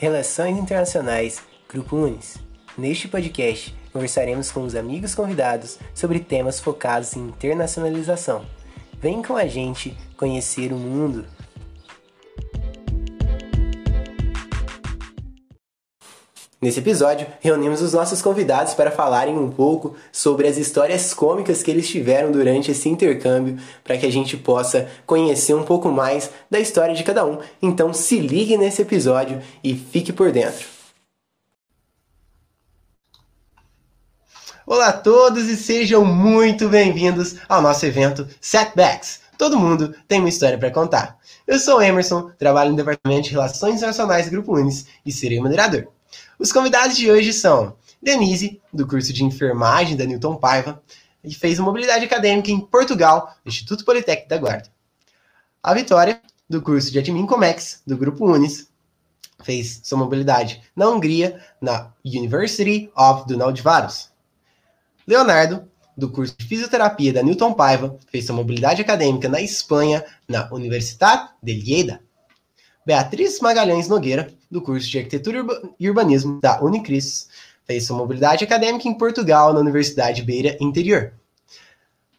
Relações Internacionais, Grupo Unis. Neste podcast, conversaremos com os amigos convidados sobre temas focados em internacionalização. Vem com a gente conhecer o mundo. Nesse episódio, reunimos os nossos convidados para falarem um pouco sobre as histórias cômicas que eles tiveram durante esse intercâmbio, para que a gente possa conhecer um pouco mais da história de cada um. Então, se ligue nesse episódio e fique por dentro. Olá a todos e sejam muito bem-vindos ao nosso evento Setbacks. Todo mundo tem uma história para contar. Eu sou Emerson, trabalho no Departamento de Relações Internacionais do Grupo Unis e serei o moderador. Os convidados de hoje são Denise, do curso de enfermagem da Newton Paiva, que fez mobilidade acadêmica em Portugal, no Instituto Politécnico da Guarda. A Vitória, do curso de Admin Comex, do Grupo Unis, fez sua mobilidade na Hungria, na University of Donald-Varos. Leonardo, do curso de fisioterapia da Newton Paiva, fez sua mobilidade acadêmica na Espanha, na Universitat de Lleida. Beatriz Magalhães Nogueira, do curso de Arquitetura e Urbanismo da Unicris. Fez sua mobilidade acadêmica em Portugal, na Universidade Beira Interior.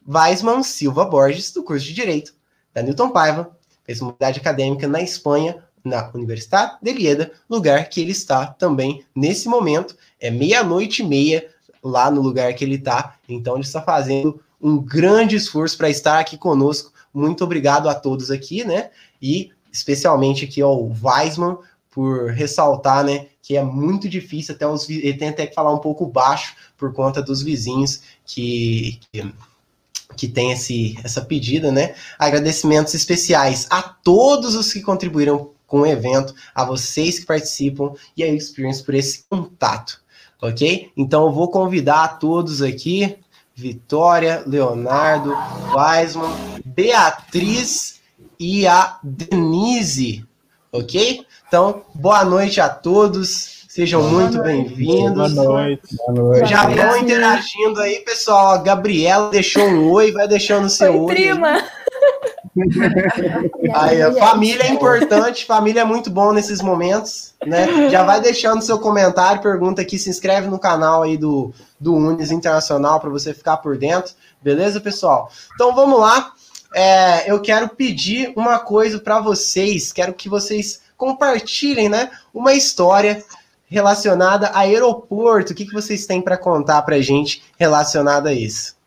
Weisman Silva Borges, do curso de Direito da Newton Paiva. Fez mobilidade acadêmica na Espanha, na Universidade de Lieda, lugar que ele está também nesse momento. É meia-noite e meia lá no lugar que ele está. Então ele está fazendo um grande esforço para estar aqui conosco. Muito obrigado a todos aqui, né? E especialmente aqui ao Weisman por ressaltar, né, que é muito difícil até os ele tem até que falar um pouco baixo por conta dos vizinhos que, que que tem esse, essa pedida, né? Agradecimentos especiais a todos os que contribuíram com o evento, a vocês que participam e a Experience por esse contato, ok? Então eu vou convidar a todos aqui, Vitória, Leonardo, Weisman, Beatriz e a Denise, ok? Então, boa noite a todos. Sejam boa muito bem-vindos. Boa noite. Boa noite. Já vão interagindo aí, pessoal. A Gabriela deixou um oi, vai deixando seu oi. Prima. Aí, a família é importante, família é muito bom nesses momentos, né? Já vai deixando seu comentário, pergunta aqui, se inscreve no canal aí do, do Unis Internacional para você ficar por dentro, beleza, pessoal? Então vamos lá. É, eu quero pedir uma coisa para vocês, quero que vocês compartilhem, né, uma história relacionada a aeroporto. O que, que vocês têm para contar para gente relacionada a isso?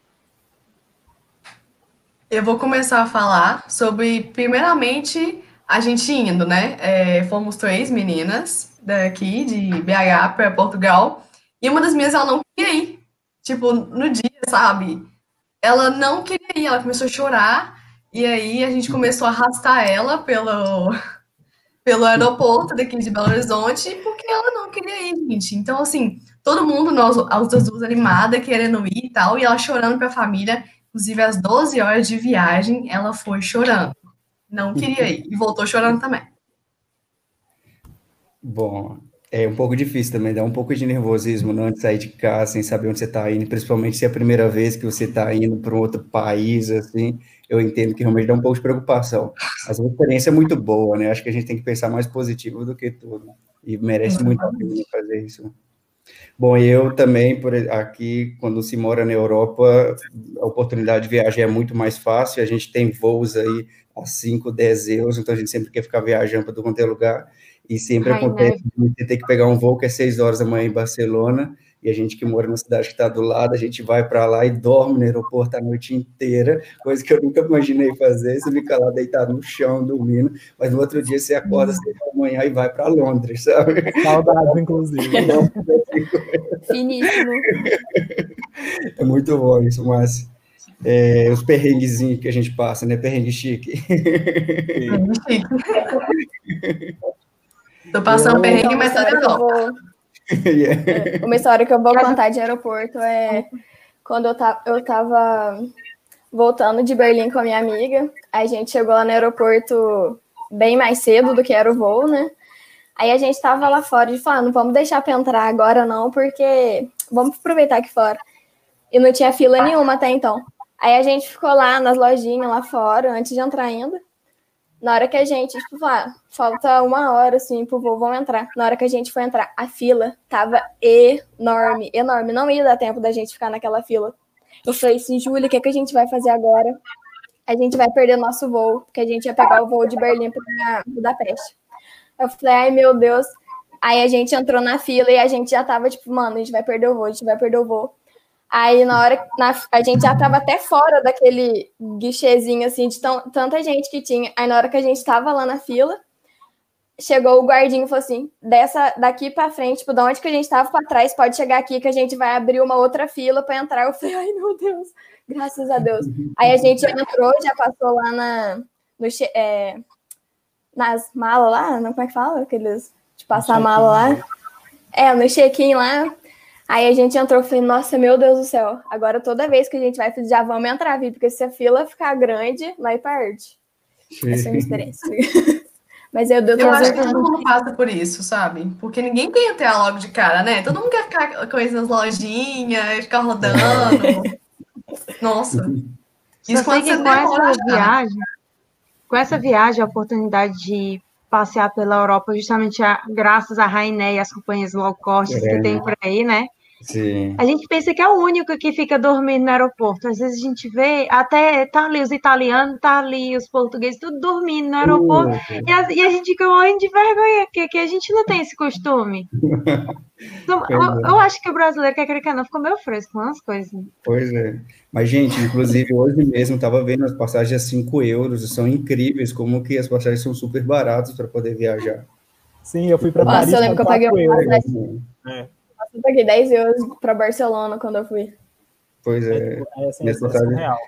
Eu vou começar a falar sobre, primeiramente, a gente indo, né? É, fomos três meninas daqui, de BH para Portugal, e uma das minhas ela não queria ir. Tipo, no dia, sabe? Ela não queria ir, ela começou a chorar, e aí a gente começou a arrastar ela pelo, pelo aeroporto daqui de Belo Horizonte, porque ela não queria ir, gente. Então, assim, todo mundo, nós, as duas animada, querendo ir e tal, e ela chorando para a família. Inclusive, às 12 horas de viagem, ela foi chorando. Não queria ir. E voltou chorando também. Bom, é um pouco difícil também, dá um pouco de nervosismo não, de sair de casa sem saber onde você está indo, principalmente se é a primeira vez que você está indo para um outro país, assim eu entendo que realmente dá um pouco de preocupação. Mas a experiência é muito boa, né? Acho que a gente tem que pensar mais positivo do que tudo. E merece muito a pena fazer isso. Bom, eu também, por aqui, quando se mora na Europa, a oportunidade de viagem é muito mais fácil. A gente tem voos aí a 5, 10 euros, então a gente sempre quer ficar viajando para todo quanto é lugar. E sempre Ai, acontece né? de ter que pegar um voo que é 6 horas da manhã em Barcelona e a gente que mora na cidade que está do lado, a gente vai para lá e dorme no aeroporto a noite inteira, coisa que eu nunca imaginei fazer. Você fica lá deitado no chão, dormindo, mas no outro dia você acorda cedo da manhã e vai para Londres, sabe? Saudades, inclusive. Finíssimo. É muito bom isso, Márcio. É, os perrenguezinhos que a gente passa, né? Perrengue chique. Perrengue chique. Tô passando perrengue, mas tá de volta. yeah. Uma história que eu vou contar de aeroporto é quando eu, ta eu tava voltando de Berlim com a minha amiga. A gente chegou lá no aeroporto bem mais cedo do que era o voo, né? Aí a gente tava lá fora e falando, não vamos deixar para entrar agora não, porque vamos aproveitar aqui fora. E não tinha fila nenhuma até então. Aí a gente ficou lá nas lojinhas lá fora, antes de entrar ainda. Na hora que a gente, tipo, ah, falta uma hora, assim, pro voo, vão entrar. Na hora que a gente foi entrar, a fila tava enorme, enorme. Não ia dar tempo da gente ficar naquela fila. Eu falei assim, Júlia, o que, é que a gente vai fazer agora? A gente vai perder nosso voo, porque a gente ia pegar o voo de Berlim para Budapeste. Eu falei, ai meu Deus. Aí a gente entrou na fila e a gente já tava tipo, mano, a gente vai perder o voo, a gente vai perder o voo. Aí na hora na, a gente já tava até fora daquele guichezinho assim de tão, tanta gente que tinha. Aí na hora que a gente tava lá na fila, chegou o guardinho e falou assim: "Dessa daqui para frente, tipo, de onde que a gente tava para trás, pode chegar aqui que a gente vai abrir uma outra fila para entrar". Eu falei: "Ai, meu Deus. Graças a Deus". Aí a gente entrou, já passou lá na no, é, nas malas lá, não como é que fala? Aqueles de passar a mala lá. É, no check-in lá. Aí a gente entrou e falei, nossa, meu Deus do céu, agora toda vez que a gente vai, já vamos entrar, viu? Porque se a fila ficar grande, vai perde. Essa é a minha experiência. Mas eu deu Eu acho que todo mundo passa por isso, sabe? Porque ninguém quer ter logo de cara, né? Todo mundo quer ficar com isso nas lojinhas, ficar rodando. Nossa. Isso quando você com essa viagem, com essa viagem, a oportunidade de passear pela Europa justamente a, graças à Rainé e às companhias low cost é. que tem por aí, né? Sim. A gente pensa que é o único que fica dormindo no aeroporto. Às vezes a gente vê, até tá ali os italianos, tá ali os portugueses, tudo dormindo no aeroporto. Uh, e, a, e, a, gente fica morrendo de vergonha, porque que a gente não tem esse costume. então, eu, eu, acho que o brasileiro quer querer não ficou meio fresco com as coisas. Pois é. Mas, gente, inclusive, hoje mesmo estava vendo as passagens a 5 euros, são incríveis, como que as passagens são super baratas para poder viajar. Sim, eu fui para Paris. eu lembro que eu paguei uma passagem. É. Eu paguei 10 euros para Barcelona quando eu fui. Pois é. é, assim, é surreal.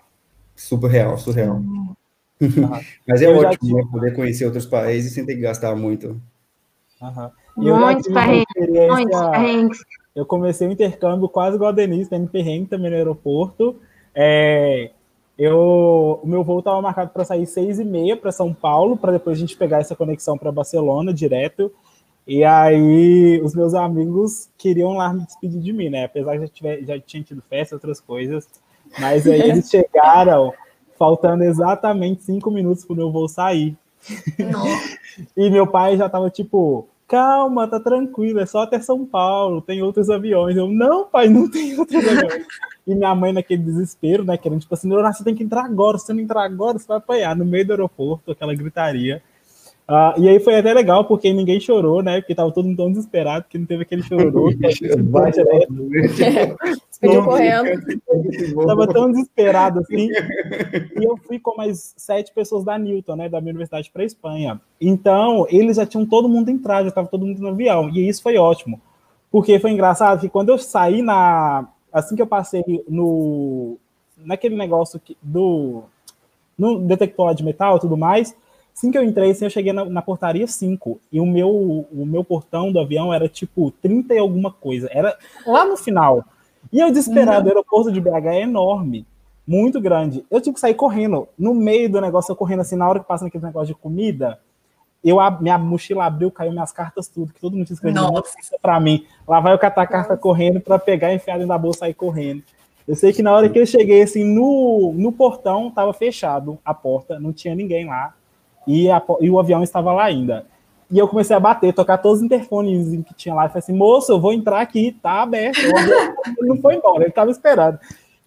Super real, surreal. Uhum. Mas é eu ótimo né, poder conhecer outros países sem ter que gastar muito. Uhum. Muitos perrengues. Eu comecei o intercâmbio quase igual a Denise, tendo perrengue também no aeroporto. É, eu, o meu voo estava marcado para sair seis e meia para São Paulo, para depois a gente pegar essa conexão para Barcelona direto. E aí, os meus amigos queriam lá me despedir de mim, né? Apesar de já, tiver, já tinha tido festa, outras coisas. Mas aí eles chegaram faltando exatamente cinco minutos para o meu voo sair. e meu pai já tava tipo, calma, tá tranquilo, é só até São Paulo, tem outros aviões. Eu, não, pai, não tem outros aviões. E minha mãe naquele desespero, né, querendo, tipo assim, você tem que entrar agora, se você não entrar agora, você vai apanhar no meio do aeroporto, aquela gritaria. Uh, e aí foi até legal, porque ninguém chorou, né? Porque tava todo mundo tão desesperado que não teve aquele chororô. Pediu correndo. Tava tão desesperado assim. E eu fui com mais sete pessoas da Newton, né? Da minha universidade para Espanha. Então, eles já tinham todo mundo entrado, já tava todo mundo no avião. E isso foi ótimo. Porque foi engraçado que quando eu saí na. Assim que eu passei no. Naquele negócio que, do. No detector de metal e tudo mais Assim que eu entrei, assim, eu cheguei na, na, portaria 5. E o meu, o meu portão do avião era tipo 30 e alguma coisa. Era lá no final. E eu desesperado, uhum. o aeroporto de BH é enorme, muito grande. Eu tive que sair correndo. No meio do negócio, eu correndo assim, na hora que passa naquele negócio de comida, eu, minha mochila abriu, caiu minhas cartas, tudo, que todo mundo tinha escrevido para mim. Lá vai eu catar a carta Nossa. correndo para pegar, enfiar dentro da bolsa e sair correndo. Eu sei que na hora que eu cheguei assim no, no portão, tava fechado a porta, não tinha ninguém lá e, a, e o avião estava lá ainda. E eu comecei a bater, tocar todos os interfones que tinha lá. E falei assim, moço, eu vou entrar aqui, tá aberto. Ele não foi embora, ele estava esperando.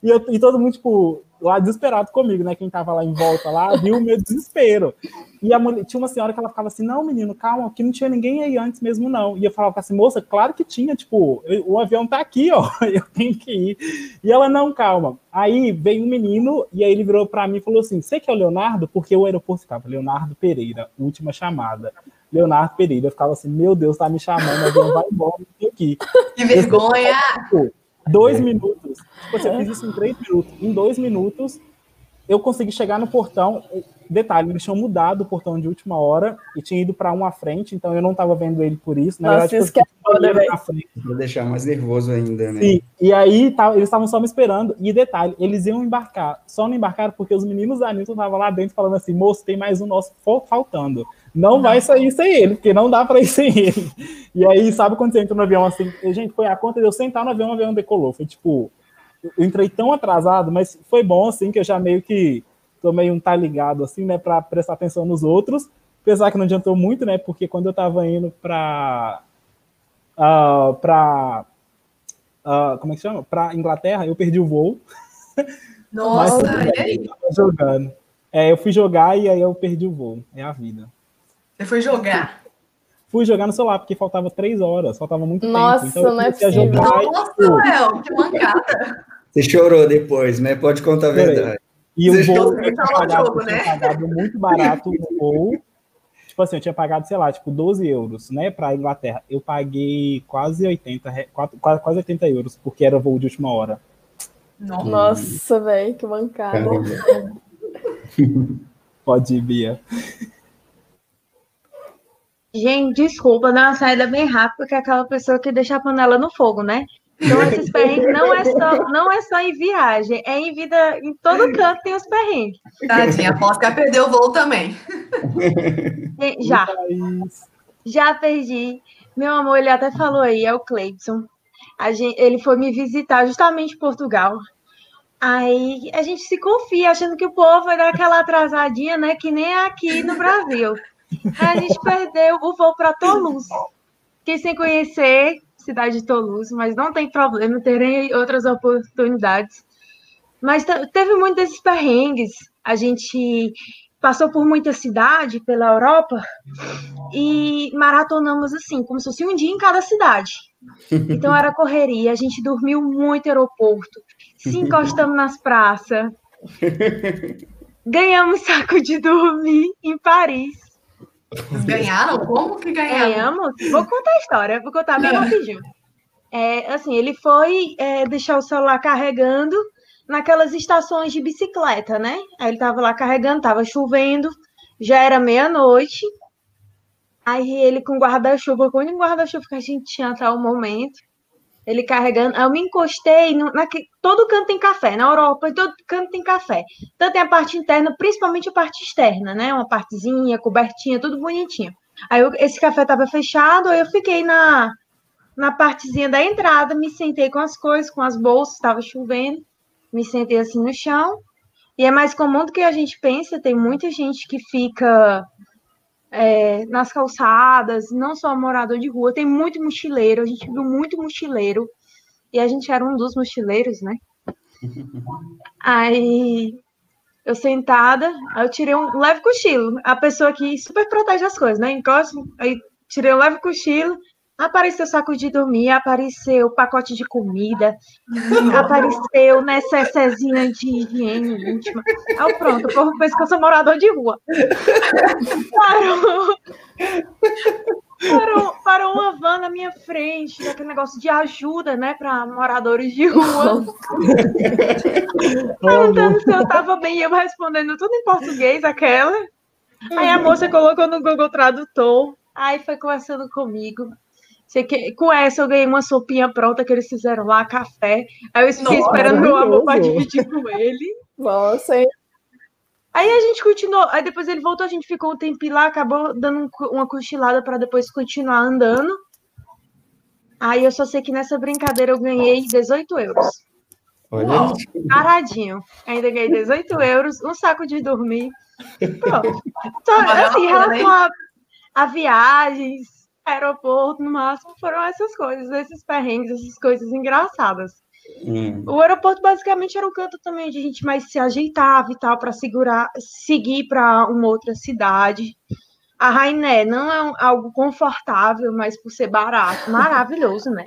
E, eu, e todo mundo, tipo, lá desesperado comigo, né? Quem tava lá em volta lá, viu o meu desespero. E a mulher, tinha uma senhora que ela ficava assim, não, menino, calma, que não tinha ninguém aí antes mesmo, não. E eu falava assim, moça, claro que tinha, tipo, eu, o avião tá aqui, ó, eu tenho que ir. E ela, não, calma. Aí veio um menino, e aí ele virou para mim e falou assim, você que é o Leonardo? Porque o aeroporto ficava, Leonardo Pereira, última chamada. Leonardo Pereira, eu ficava assim, meu Deus, tá me chamando, o avião vai embora, eu aqui. Que vergonha! Tipo, dois minutos, tipo, você fez isso em três minutos. Em dois minutos, eu consegui chegar no portão. Detalhe, eles tinham mudado o portão de última hora e tinha ido para um à frente, então eu não estava vendo ele por isso. Na Nossa, verdade, isso que é foda, Vou deixar mais nervoso ainda, né? Sim, e aí tá, eles estavam só me esperando. E detalhe, eles iam embarcar. Só não embarcaram porque os meninos da Newton estavam lá dentro falando assim: moço, tem mais um nosso faltando. Não, não vai sair sem ele, porque não dá para ir sem ele. E aí, sabe quando você entra no avião assim? Gente, foi a conta de eu sentar no avião, o avião decolou. Foi tipo, eu entrei tão atrasado, mas foi bom assim que eu já meio que tomei um tá ligado, assim, né, para prestar atenção nos outros. Apesar que não adiantou muito, né, porque quando eu estava indo para. Uh, para. Uh, como é que chama? Para Inglaterra, eu perdi o voo. Nossa, Mas, e aí? Jogando. É, eu fui jogar e aí eu perdi o voo. É a vida. Você foi jogar? Fui jogar no celular, porque faltava três horas, faltava muito Nossa, tempo. Então não é possível. Jogar Nossa, Léo, que mancada. Você chorou depois, né? Pode contar a verdade. E o voo tinha falou pagado, jogo, eu tinha né? pagado muito barato o voo. Tipo assim, eu tinha pagado, sei lá, tipo 12 euros, né, pra Inglaterra. Eu paguei quase 80, re- quase, quase 80 euros, porque era voo de última hora. Nossa. Nossa, velho, que bancada. Caramba. Pode ir, Bia. Gente, desculpa, dar uma saída bem rápida, porque é aquela pessoa que deixa a panela no fogo, né? Então, esses perrengues não é só, não é só em viagem, é em vida, em todo canto tem os perrengues. Tadinha, aposto que perdeu o voo também. Já, já perdi. Meu amor, ele até falou aí, é o Cleibson. A gente, ele foi me visitar justamente em Portugal. Aí a gente se confia, achando que o povo vai dar aquela atrasadinha, né? Que nem aqui no Brasil. A gente perdeu o voo para Toulouse. Fiquei sem conhecer cidade de Toulouse, mas não tem problema, terei outras oportunidades. Mas te- teve muitos desses perrengues. A gente passou por muita cidade pela Europa e maratonamos assim, como se fosse um dia em cada cidade. Então era correria, a gente dormiu muito aeroporto, se encostamos nas praças, ganhamos saco de dormir em Paris. Vocês ganharam? Como que ganharam? Ganhamos. Vou contar a história, vou contar bem rapidinho. É, assim, ele foi é, deixar o celular carregando naquelas estações de bicicleta, né? Aí ele tava lá carregando, tava chovendo, já era meia-noite. Aí ele com guarda-chuva, com o único guarda-chuva que a gente tinha até o momento, ele carregando. Eu me encostei, no, naque, todo canto tem café, na Europa, todo canto tem café. Então tem a parte interna, principalmente a parte externa, né? Uma partezinha, cobertinha, tudo bonitinho. Aí eu- esse café estava fechado, aí eu fiquei na, na partezinha da entrada, me sentei com as coisas, com as bolsas, estava chovendo, me sentei assim no chão. E é mais comum do que a gente pensa, tem muita gente que fica é, nas calçadas, não só morador de rua, tem muito mochileiro, a gente viu muito mochileiro, e a gente era um dos mochileiros, né? Aí eu sentada, aí eu tirei um leve cochilo. A pessoa que super protege as coisas, né? Encosta, aí tirei um leve cochilo, apareceu saco de dormir, apareceu pacote de comida, apareceu necessezinha de higiene íntima. Aí eu, pronto, o povo pensa que eu sou morador de rua. Parou, parou, parou uma van na minha frente, aquele negócio de ajuda, né, para moradores de rua. Perguntando se eu tava bem, e eu respondendo tudo em português, aquela. Aí a moça colocou no Google Tradutor, aí foi conversando comigo. Sei que, com essa eu ganhei uma sopinha pronta que eles fizeram lá, café. Aí eu fiquei Nossa, esperando meu amor para dividir com ele. Nossa, hein? Aí a gente continuou, aí depois ele voltou, a gente ficou um tempinho lá, acabou dando um uma cochilada para depois continuar andando. Aí eu só sei que nessa brincadeira eu ganhei 18 euros. Olha. Paradinho. Ainda ganhei 18 euros, um saco de dormir. Pronto. A assim, em relação a, a viagens, aeroporto, no máximo, foram essas coisas, esses perrengues, essas coisas engraçadas. hum, O aeroporto basicamente era um canto também onde a gente mais se ajeitava e tal para segurar, seguir para uma outra cidade. A Rainé não é um- algo confortável, mas por ser barato, maravilhoso, né?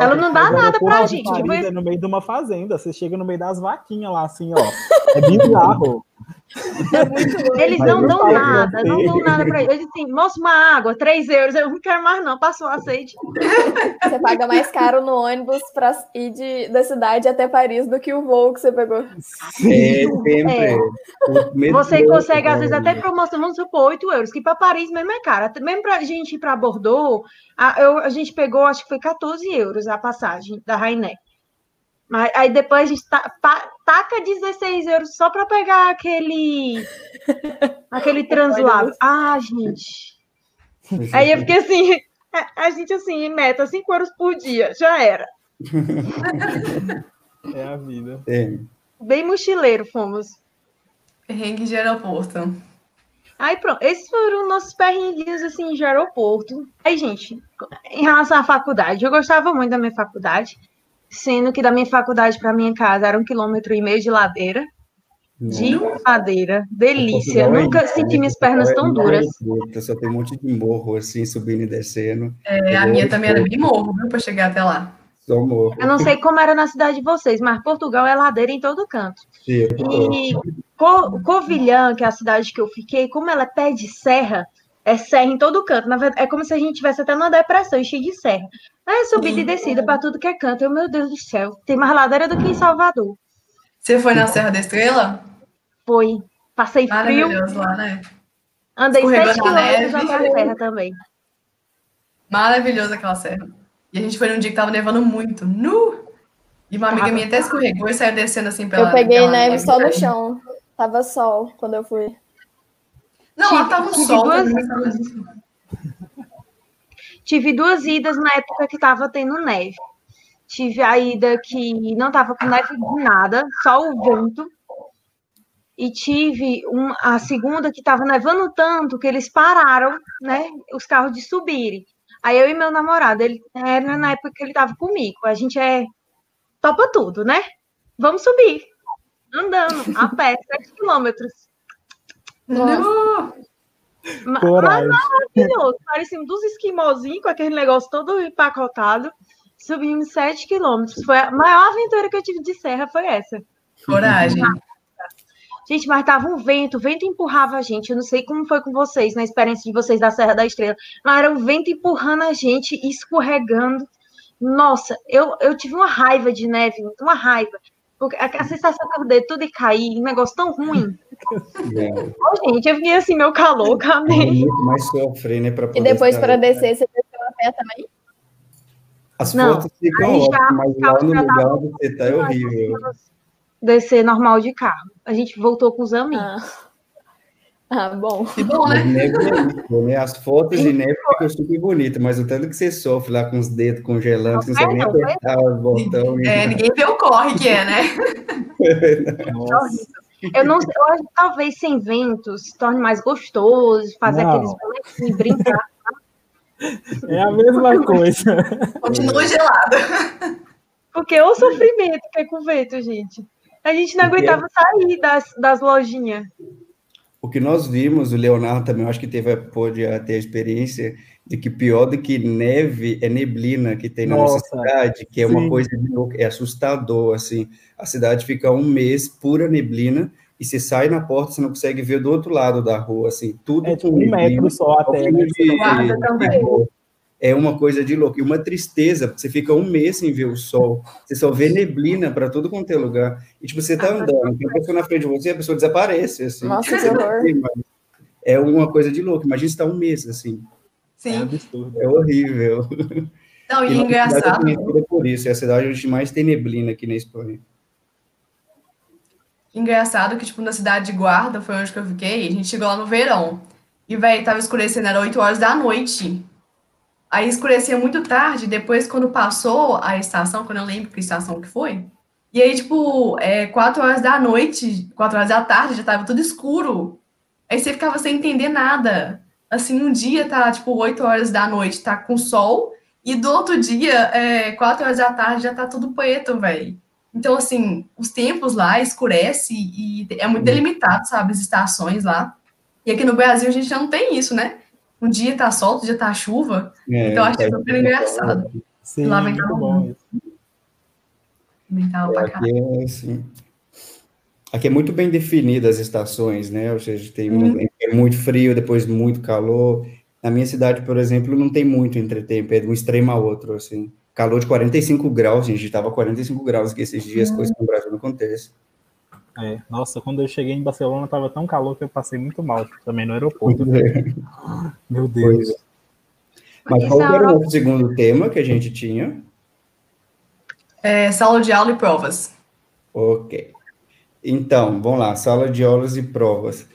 Ela não dá Mas nada pra de gente, tipo, É no meio de uma fazenda. Você chega no meio das vaquinhas lá, assim, ó. É bizarro. Eles Mas não dão nada, não dão nada pra eles. Eles assim, moço, uma água, 3 euros. Eu não quero mais, não, passou a sede. Você paga mais caro no ônibus pra ir de, da cidade até Paris do que o voo que você pegou. é sempre. É. Medo Você consegue, às vezes, até promoção, vamos supor, 8 euros, que para Paris mesmo é caro. Até Mesmo pra gente ir para Bordeaux, a, eu- a gente pegou, acho que foi 14 euros a passagem da Rainé. Mas aí depois a gente ta- pa- taca 16 euros só para pegar aquele aquele translado. Ah, gente. Aí eu fiquei assim, a, a gente assim, meta, 5 euros por dia, já era. É a vida. É. Bem mochileiro fomos. Perrengue de aeroporto. Aí pronto, esses foram nossos perrenguinhos assim de aeroporto. Aí, gente, em relação à faculdade, eu gostava muito da minha faculdade, sendo que da minha faculdade para minha casa era um quilômetro e meio de ladeira. De ladeira, delícia. Portugal é Nunca isso, senti né? minhas pernas Portugal tão é duras. aeroporto, Só tem um monte de morro, assim, subindo e descendo. É, a Eu minha também era bem morro, viu, pra chegar até lá. Só morro. Eu não sei como era na cidade de vocês, mas Portugal é ladeira em todo canto. Sim, eu E Co- Covilhã, que é a cidade que eu fiquei, como ela é pé de serra, é serra em todo canto. Na verdade, é como se a gente tivesse até numa depressão, cheia de serra. Aí é subida e descida para tudo que é canto. Eu, meu Deus do céu, tem mais ladeira do que em Salvador. Você foi na Serra da Estrela? Foi. Passei frio, Maravilhoso lá, né? andei Escorregou 7 na quilômetros neve. até a serra também. Maravilhosa aquela serra. E a gente foi num dia que tava nevando muito. Nu! E uma amiga Tava. minha até escorregou e saiu descendo assim pela. Eu peguei pela neve só no chão. Tava sol quando eu fui. Não, lá Tive- tava tive sol. duas- tava- Tive duas idas na época que tava tendo neve. Tive a ida que não tava com neve de nada, só o vento. E tive um- a segunda que tava nevando tanto que eles pararam, né, os carros de subirem. Aí eu e meu namorado, ele era na época que ele tava comigo. A gente é topa tudo, né? Vamos subir. Andando, a pé, 7 quilômetros. Ma- Coragem. maravilhoso. Parecíamos dos esquimozinhos com aquele negócio todo empacotado. Subimos 7 quilômetros. Foi a maior aventura que eu tive de serra, foi essa. Coragem. Gente, mas tava um vento, o vento empurrava a gente. Eu não sei como foi com vocês, na experiência de vocês da Serra da Estrela, mas era um vento empurrando a gente, escorregando. Nossa, eu, eu tive uma raiva de neve, uma raiva. Porque a, a sensação que eu dei tudo e cair, um negócio tão ruim. É, Ô, gente, eu fiquei assim, meu calor, é acabei. muito mais sofrer, né? pra E depois para descer, você desceu a pé também? As Não, fotos ficam ótimas, mas lá no lugar onde você tá é horrível. Descer normal de carro. A gente voltou com os amigos. Ah. Ah, bom. Que bom, né? é né? As fotos de neve ficam super bonitas, mas o tanto que você sofre lá com os dedos congelando, você não sabe nem Não, foi- apertar os botões. É, ninguém vê o corre que é, né? Nossa. Eu não sei, eu acho que talvez sem vento se torne mais gostoso, fazer Não. aqueles bonequinhos, brincar. É a mesma coisa. Continua gelado. Porque o sofrimento que é com vento, gente. A gente não aguentava sair das, das lojinhas. O que nós vimos, o Leonardo também, eu acho que teve, pôde ter a experiência de que pior do que neve é neblina que tem na nossa Nossa, cidade, que é uma sim. coisa de louco, é assustador, assim. A cidade fica um mês pura neblina e você sai na porta, você não consegue ver do outro lado da rua, assim, tudo É com tipo um neblina. metro só até, né? de- também. é uma coisa de louco. E uma tristeza, porque você fica um mês sem ver o sol. Você só vê neblina para tudo quanto é lugar. E, tipo, você tá andando, tem uma pessoa na frente de você, a pessoa desaparece, assim. Nossa, que horror. É uma coisa de louco. Imagina estar um mês, assim. É Sim. absurdo. É horrível. Não, e cidade é engraçado. conhecida por isso. É a cidade onde mais tem neblina aqui na Espanha. Engraçado que, tipo, na cidade de Guarda, foi onde que eu fiquei, a gente chegou lá no verão. E, velho, tava escurecendo, era 8 horas da noite. Aí escurecia muito tarde, depois, quando passou a estação, quando eu lembro que estação que foi. E aí, tipo, é, 4 horas da noite, 4 horas da tarde, já tava tudo escuro. Aí você ficava sem entender nada. Assim, um dia tá, tipo, 8 horas da noite, tá com sol, e do outro dia, é, 4 horas da tarde, já tá tudo preto, velho. Então, assim, os tempos lá escurece e é muito delimitado, sabe, as estações lá. E aqui no Brasil a gente já não tem isso, né? Um dia tá sol, outro dia tá chuva. É, Então, eu achei tá- super engraçado. Sim, Lá vem muito bom. Mental pra caralho. Aqui é assim. Aqui é muito bem definida as estações, né? Ou seja, tem um- é muito frio, depois muito calor. Na minha cidade, por exemplo, não tem muito entretempo, é de um extremo ao outro, assim. Calor de 45 graus, gente, estava 45 graus aqui esses dias, coisa que no Brasil não acontece. É, nossa, quando eu cheguei em Barcelona, tava tão calor que eu passei muito mal também no aeroporto. Meu Deus. É. Mas qual é que era o segundo tema que a gente tinha? É, sala de aula e provas. Ok. Então, vamos lá, sala de aulas e provas.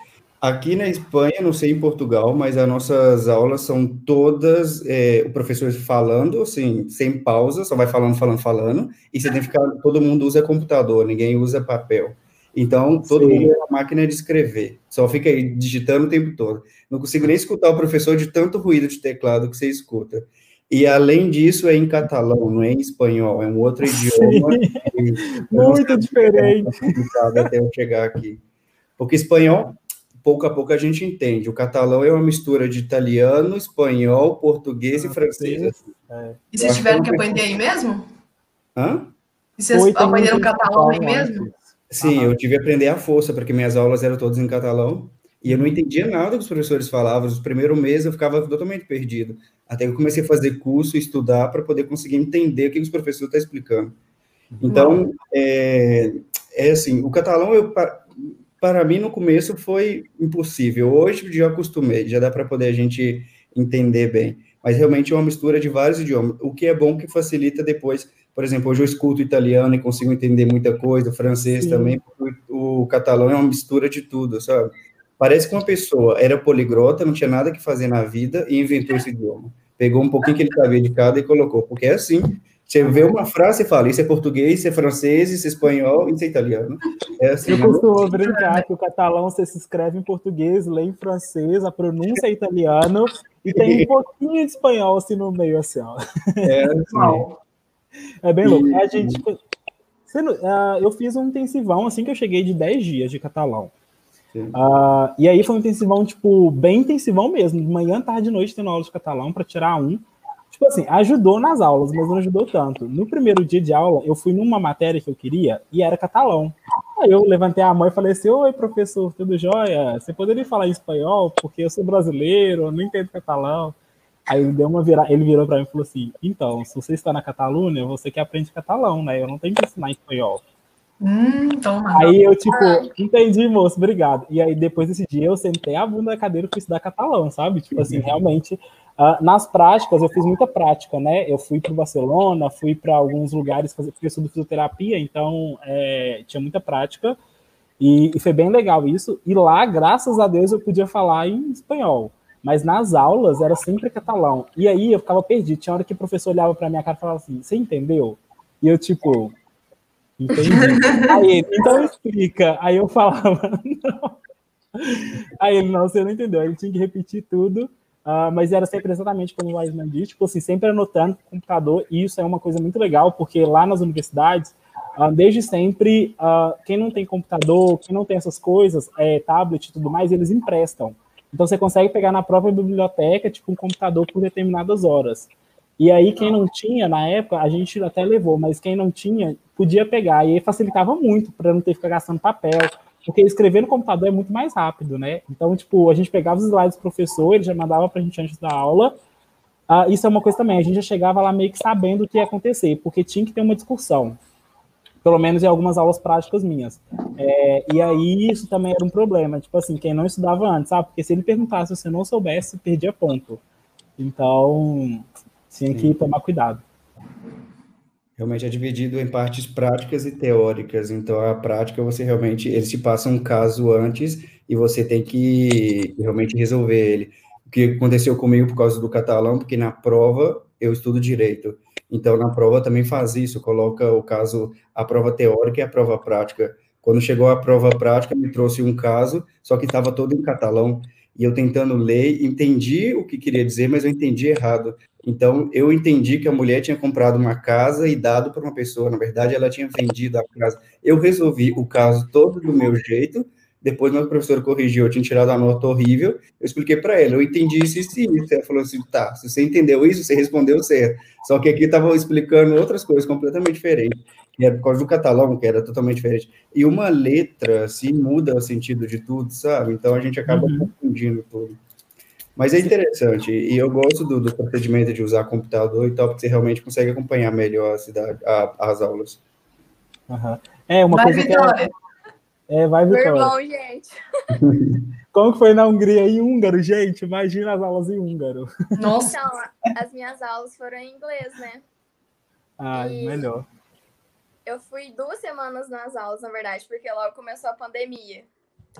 Aqui na Espanha, não sei em Portugal, mas as nossas aulas são todas é, o professor falando, assim, sem pausa, só vai falando, falando, falando, e você tem que ficar, todo mundo usa computador, ninguém usa papel. Então, todo Sim. mundo é uma máquina de escrever. Só fica aí digitando o tempo todo. Não consigo nem escutar o professor de tanto ruído de teclado que você escuta. E, além disso, é em catalão, não é em espanhol. É um outro idioma. Muito diferente. complicado até eu chegar aqui. Porque espanhol, pouco a pouco a gente entende. O catalão é uma mistura de italiano, espanhol, português e francês. assim. E vocês tiveram que aprender aí mesmo? Hã? E vocês Foi aprenderam catalão aí mesmo? Sim, Aham. eu tive que aprender à força, porque minhas aulas eram todas em catalão, e eu não entendia nada que os professores falavam. Os primeiros meses eu ficava totalmente perdido. Até que eu comecei a fazer curso, estudar, para poder conseguir entender o que os professores estão explicando. Então, é, é assim, o catalão, eu, para mim, no começo foi impossível. Hoje já acostumei, já dá para poder a gente entender bem. Mas realmente é uma mistura de vários idiomas, o que é bom que facilita depois. Por exemplo, hoje eu escuto italiano e consigo entender muita coisa, francês Sim. também, porque o, o catalão é uma mistura de tudo, sabe? Parece que uma pessoa era poligrota, não tinha nada que fazer na vida e inventou esse idioma. Pegou um pouquinho que ele sabia de cada e colocou, porque é assim. Você vê uma frase e fala, isso é português, isso é francês, isso é espanhol, isso é italiano. É assim, Eu né? costumo brincar que o catalão você se escreve em português, lê em francês, a pronúncia é italiano e tem um pouquinho de espanhol assim no meio, assim, ó. é assim. É bem louco. A gente. ah, eu fiz um intensivão assim que eu cheguei de 10 dias de catalão. Ah, e aí foi um intensivão, tipo, bem intensivão mesmo. De manhã, tarde e noite tendo aula de catalão para tirar um. Tipo assim, ajudou nas aulas, mas não ajudou tanto. No primeiro dia de aula, eu fui numa matéria que eu queria e era catalão. Aí eu levantei a mão e falei assim: Oi, professor, tudo jóia? Você poderia falar em espanhol? Porque eu sou brasileiro, eu não entendo catalão. Aí ele deu uma vira... ele virou para mim e falou assim: Então, se você está na Catalunha, você que aprende catalão, né? Eu não tenho que ensinar em espanhol. Hum, toma. Aí eu, tipo, entendi, moço, obrigado. E aí, depois desse dia, eu sentei a bunda da cadeira e fui estudar catalão, sabe? Tipo assim, realmente, ah, nas práticas, eu fiz muita prática, né? Eu fui para Barcelona, fui para alguns lugares fazer, porque eu estudo fisioterapia, então é, tinha muita prática. E, e foi bem legal isso. E lá, graças a Deus, eu podia falar em espanhol. Mas nas aulas era sempre catalão. E aí eu ficava perdido. Tinha hora que o professor olhava para minha cara e falava assim: Você entendeu? E eu, tipo, entendi. aí ele, então explica. Aí eu falava: Não. Aí ele, não, você não entendeu. Aí ele tinha que repetir tudo. Ah, mas era sempre exatamente como o Wiseman disse, tipo assim, sempre anotando com o computador, e isso é uma coisa muito legal, porque lá nas universidades, ah, desde sempre, ah, quem não tem computador, quem não tem essas coisas, é, tablet e tudo mais, eles emprestam. Então você consegue pegar na própria biblioteca, tipo, um computador por determinadas horas. E aí, quem não tinha, na época, a gente até levou, mas quem não tinha, podia pegar. E aí facilitava muito para não ter que ficar gastando papel, porque escrever no computador é muito mais rápido, né? Então, tipo, a gente pegava os slides do professor, ele já mandava para a gente antes da aula. Ah, isso é uma coisa também, a gente já chegava lá meio que sabendo o que ia acontecer, porque tinha que ter uma discussão. Pelo menos em algumas aulas práticas minhas. É, e aí isso também era um problema, tipo assim, quem não estudava antes, sabe? Porque se ele perguntasse, se você não soubesse, perdia ponto. Então, tinha que tomar cuidado. Realmente é dividido em partes práticas e teóricas. Então, a prática você realmente, eles te passam um caso antes e você tem que realmente resolver ele. O que aconteceu comigo por causa do catalão, porque na prova eu estudo direito. Então, na prova também faz isso, coloca o caso, a prova teórica e a prova prática. Quando chegou a prova prática, me trouxe um caso, só que estava todo em catalão. E eu tentando ler, entendi o que queria dizer, mas eu entendi errado. Então, eu entendi que a mulher tinha comprado uma casa e dado para uma pessoa. Na verdade, ela tinha vendido a casa. Eu resolvi o caso todo do meu jeito. Depois, meu professor corrigiu, eu tinha tirado a nota horrível. Eu expliquei para ela, eu entendi isso, isso e isso. Ela falou assim: tá, se você entendeu isso, você respondeu certo. Só que aqui estava explicando outras coisas completamente diferentes. Que era por causa do catalão, que era totalmente diferente. E uma letra, assim, muda o sentido de tudo, sabe? Então, a gente acaba Uhum. confundindo tudo. Mas é interessante, e eu gosto do, do procedimento de usar computador e tal, porque você realmente consegue acompanhar melhor a cidade, a- as aulas. Aham. É, uma Vai, coisa que é, Vitória. é, vai, Vitória. irmão, gente. Como que foi na Hungria em húngaro, gente? Imagina as aulas em húngaro. Nossa, Então, as minhas aulas foram em inglês, né? Ah, E- melhor. Eu fui duas semanas nas aulas, na verdade, porque logo começou a pandemia.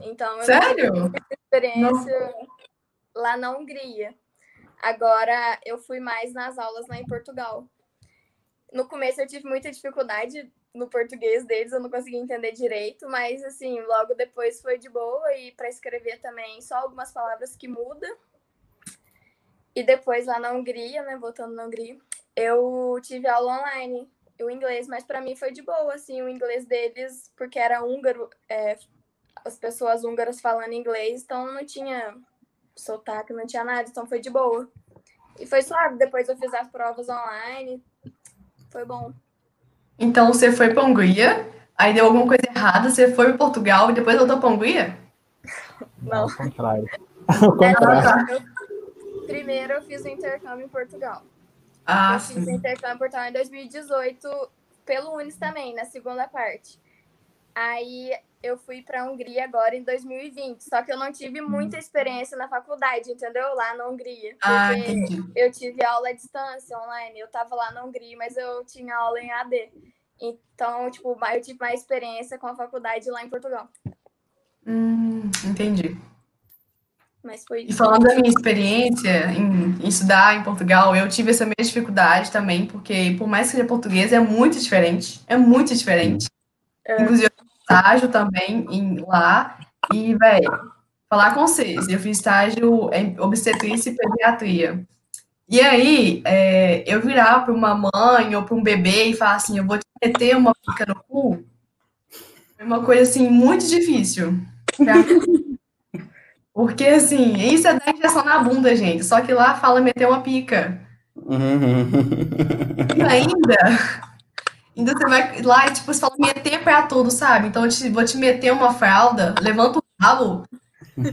Então, eu sério? experiência lá na Hungria. Agora eu fui mais nas aulas lá em Portugal. No começo eu tive muita dificuldade no português deles, eu não conseguia entender direito, mas assim, logo depois foi de boa e para escrever também só algumas palavras que muda. E depois lá na Hungria, né, voltando na Hungria, eu tive aula online, o inglês, mas para mim foi de boa, assim, o inglês deles, porque era húngaro, é, as pessoas húngaras falando inglês, então não tinha sotaque, não tinha nada, então foi de boa. E foi suave, depois eu fiz as provas online, foi bom. Então você foi para Hungria, aí deu alguma coisa errada, você foi para Portugal e depois voltou para Hungria? Não. Ao contrário. Ao contrário. Eu, primeiro eu fiz o intercâmbio em Portugal. Ah, eu fiz sim. intercâmbio Portugal em 2018, pelo Unis também, na segunda parte. Aí eu fui para a Hungria agora em 2020, só que eu não tive muita experiência na faculdade, entendeu? Lá na Hungria. Ah, Porque entendi. eu tive aula à distância online, eu tava lá na Hungria, mas eu tinha aula em AD. Então, tipo, eu tive mais experiência com a faculdade lá em Portugal. Hum, entendi. Mas foi E falando da minha experiência em, em estudar em Portugal, eu tive essa mesma dificuldade também, porque por mais que seja português, é muito diferente. É muito diferente. É. Inclusive, eu fiz estágio também em, lá. E, velho, falar com vocês, eu fiz estágio em obstetrícia e pediatria. E aí, é, eu virar para uma mãe ou para um bebê e falar assim, eu vou te meter uma pica no cu, é uma coisa, assim, muito difícil. Porque, assim, isso é dar injeção na bunda, gente. Só que lá fala meter uma pica. E ainda, ainda você vai lá e, tipo, você fala meter pra tudo, sabe? Então, eu te- vou te meter uma fralda, levanta o rabo.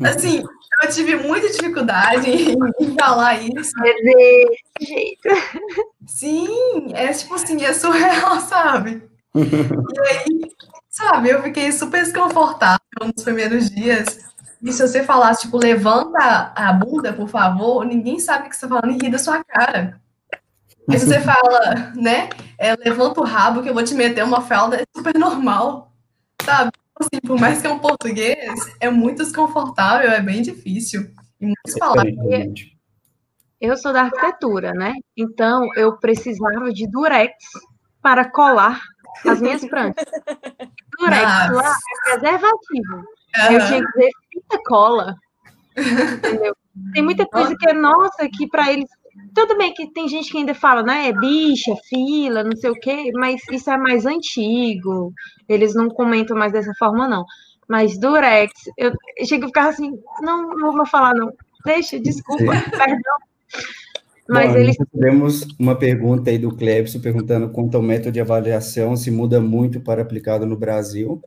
Assim, eu tive muita dificuldade em, em falar isso. Desse jeito. Sim, é tipo assim, é surreal, sabe? E aí, sabe, eu fiquei super desconfortável nos primeiros dias. E se você falasse, tipo, levanta a bunda, por favor, ninguém sabe o que você tá falando e ri da sua cara. Aí se você fala, né, é, levanta o rabo que eu vou te meter uma fralda, é super normal, sabe? Assim, por mais que é um português, é muito desconfortável, é bem difícil. E muitas palavras. Eu sou da arquitetura, né? Então eu precisava de durex para colar as minhas plantas. Durex Nossa. lá é preservativo. Eu Aham. tinha que dizer cola. Entendeu? Tem muita coisa que é nossa, que para eles. Tudo bem que tem gente que ainda fala, né? É bicha, fila, não sei o quê, mas isso é mais antigo. Eles não comentam mais dessa forma, não. Mas durex, eu, chego a ficar assim, não, não vou falar, não. Deixa, desculpa, perdão. Mas Bom, eles nós tivemos uma pergunta aí do Clebson perguntando quanto ao método de avaliação, se muda muito para aplicado no Brasil.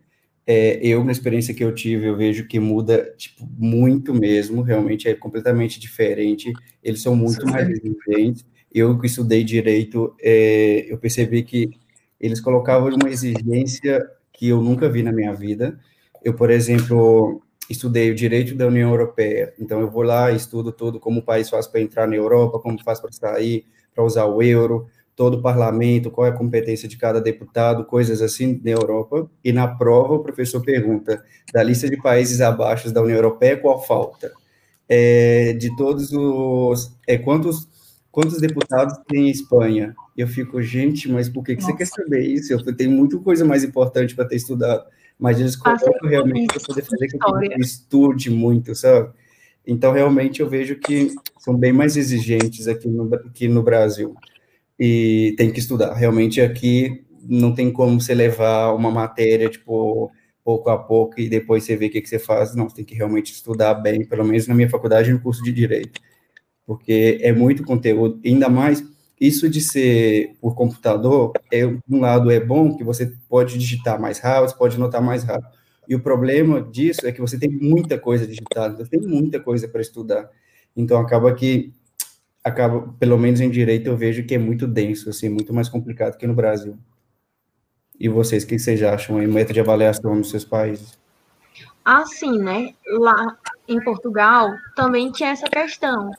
É, eu, na experiência que eu tive, eu vejo que muda, tipo, muito mesmo, realmente é completamente diferente, eles são muito mais exigentes. Eu que estudei Direito, é, eu percebi que eles colocavam uma exigência que eu nunca vi na minha vida. Eu, por exemplo, estudei o direito da União Europeia, então eu vou lá estudo tudo, como o país faz para entrar na Europa, como faz para sair, para usar o euro, todo o parlamento, qual é a competência de cada deputado, coisas assim na Europa, e na prova o professor pergunta, da lista de países abaixo da União Europeia, qual falta? É, de todos os... É, quantos, quantos deputados tem em Espanha? Eu fico, gente, mas por que, que você quer saber isso? Eu tenho muita coisa mais importante para ter estudado mas eles colocam realmente para poder fazer que eu estude muito, sabe? Então, realmente, eu vejo que são bem mais exigentes aqui no, aqui no Brasil. E tem que estudar. Realmente, aqui não tem como você levar uma matéria, tipo, pouco a pouco e depois você vê o que, que você faz. Não, você tem que realmente estudar bem, pelo menos na minha faculdade, no curso de Direito. Porque é muito conteúdo, ainda mais isso de ser por computador, é, um lado é bom que você pode digitar mais rápido, você pode anotar mais rápido. E o problema disso é que você tem muita coisa digitada, você tem muita coisa para estudar. Então acaba que acaba, pelo menos em direito eu vejo que é muito denso, assim, muito mais complicado que no Brasil. E vocês, o que vocês acham aí, método de avaliação nos seus países? Assim, né? Lá em Portugal também tinha essa questão.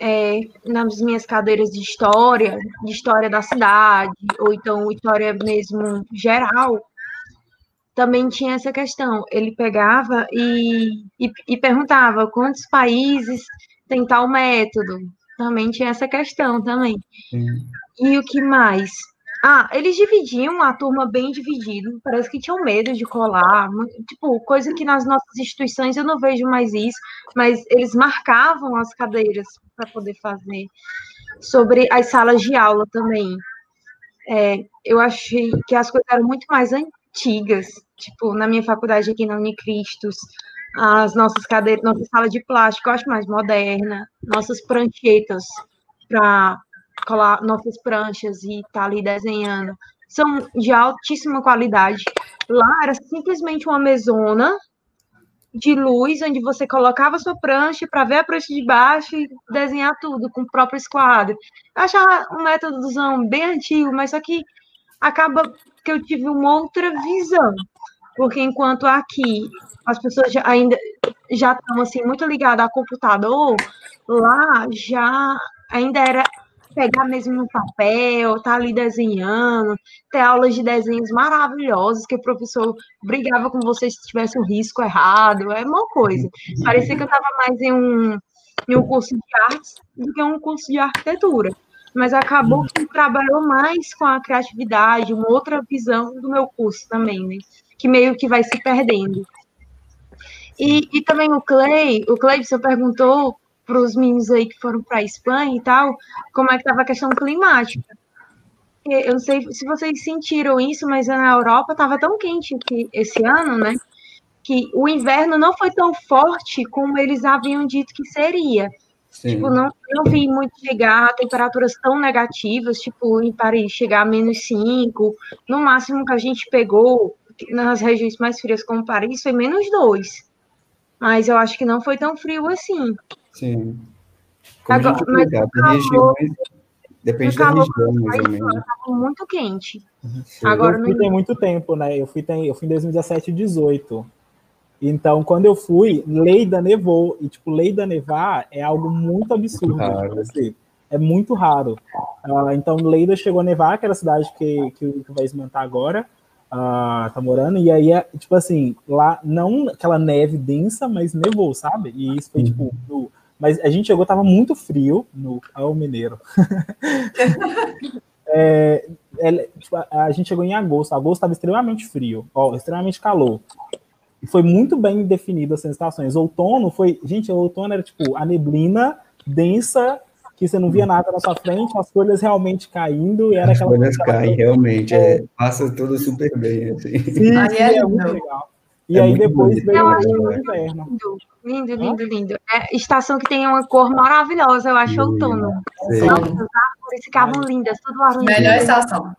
É, nas minhas cadeiras de história, de história da cidade, ou então história mesmo geral, também tinha essa questão. Ele pegava e, e, e perguntava quantos países tem tal método. Tinha essa questão também. Sim. E o que mais? Ah, eles dividiam a turma bem dividido. Parece que tinham medo de colar. Tipo, coisa que nas nossas instituições eu não vejo mais isso, mas eles marcavam as cadeiras para poder fazer. Sobre as salas de aula também. É, eu achei que as coisas eram muito mais antigas. Tipo, na minha faculdade aqui na Unicristos, as nossas cadeiras, nossa sala de plástico, eu acho mais moderna. Nossas pranchetas para colar nossas pranchas e estar tá ali desenhando, são de altíssima qualidade. Lá era simplesmente uma mesona de luz, onde você colocava sua prancha para ver a prancha de baixo e desenhar tudo com o próprio esquadro. Eu achava um métodozão bem antigo, mas só que acaba que eu tive uma outra visão. Porque enquanto aqui as pessoas já, ainda já estão assim muito ligadas ao computador, lá já ainda era pegar mesmo no papel, tá ali desenhando, ter aulas de desenhos maravilhosos, que o professor brigava com você se tivesse um risco errado, é uma coisa. Parecia que eu estava mais em um, em um curso de artes do que um curso de arquitetura. Mas acabou que trabalhou mais com a criatividade, uma outra visão do meu curso também, né? Que meio que vai se perdendo. E, e também o Clay, o Clay, você perguntou para os meninos aí que foram para a Espanha e tal, como é que estava a questão climática. Eu não sei se vocês sentiram isso, mas na Europa estava tão quente que esse ano, né? Que o inverno não foi tão forte como eles haviam dito que seria. Sim. Tipo, não, não vi muito chegar a temperaturas tão negativas, tipo, em Paris chegar a menos 5. No máximo que a gente pegou nas regiões mais frias, como Paris, foi menos 2. Mas eu acho que não foi tão frio assim. Sim. Como Agora, mas calor, depende da região, mais ou menos. Estava muito quente. Uhum. Agora, eu fui tem muito tempo, né? Eu fui, tem, eu fui em 2017 e 2018. Então, quando eu fui, Leida nevou. E, tipo, Leida nevar é algo muito absurdo. Muito é muito raro. Uh, então, Leida chegou a nevar, que era a cidade que, que, que vai esmentar agora. Uh, tá morando, e aí, é, tipo assim, lá, não aquela neve densa, mas nevou, sabe? E isso foi, tipo, uhum. no, mas a gente chegou, tava muito frio no ao mineiro. é, é, tipo, a, a, gente chegou em agosto. Agosto estava extremamente frio, ó, extremamente calor. E foi muito bem definido as sensações. Outono foi, gente, o outono era tipo a neblina densa que você não via nada na sua frente, as folhas realmente caindo. E era as folhas caem, realmente. É, passa tudo super bem. Assim. Sim, sim, é, muito legal. E é aí depois veio o inverno. Lindo, lindo, lindo. É, estação que tem uma cor maravilhosa, eu acho outono. Nossa, as árvores ficavam lindas, tudo laranja. Melhor estação.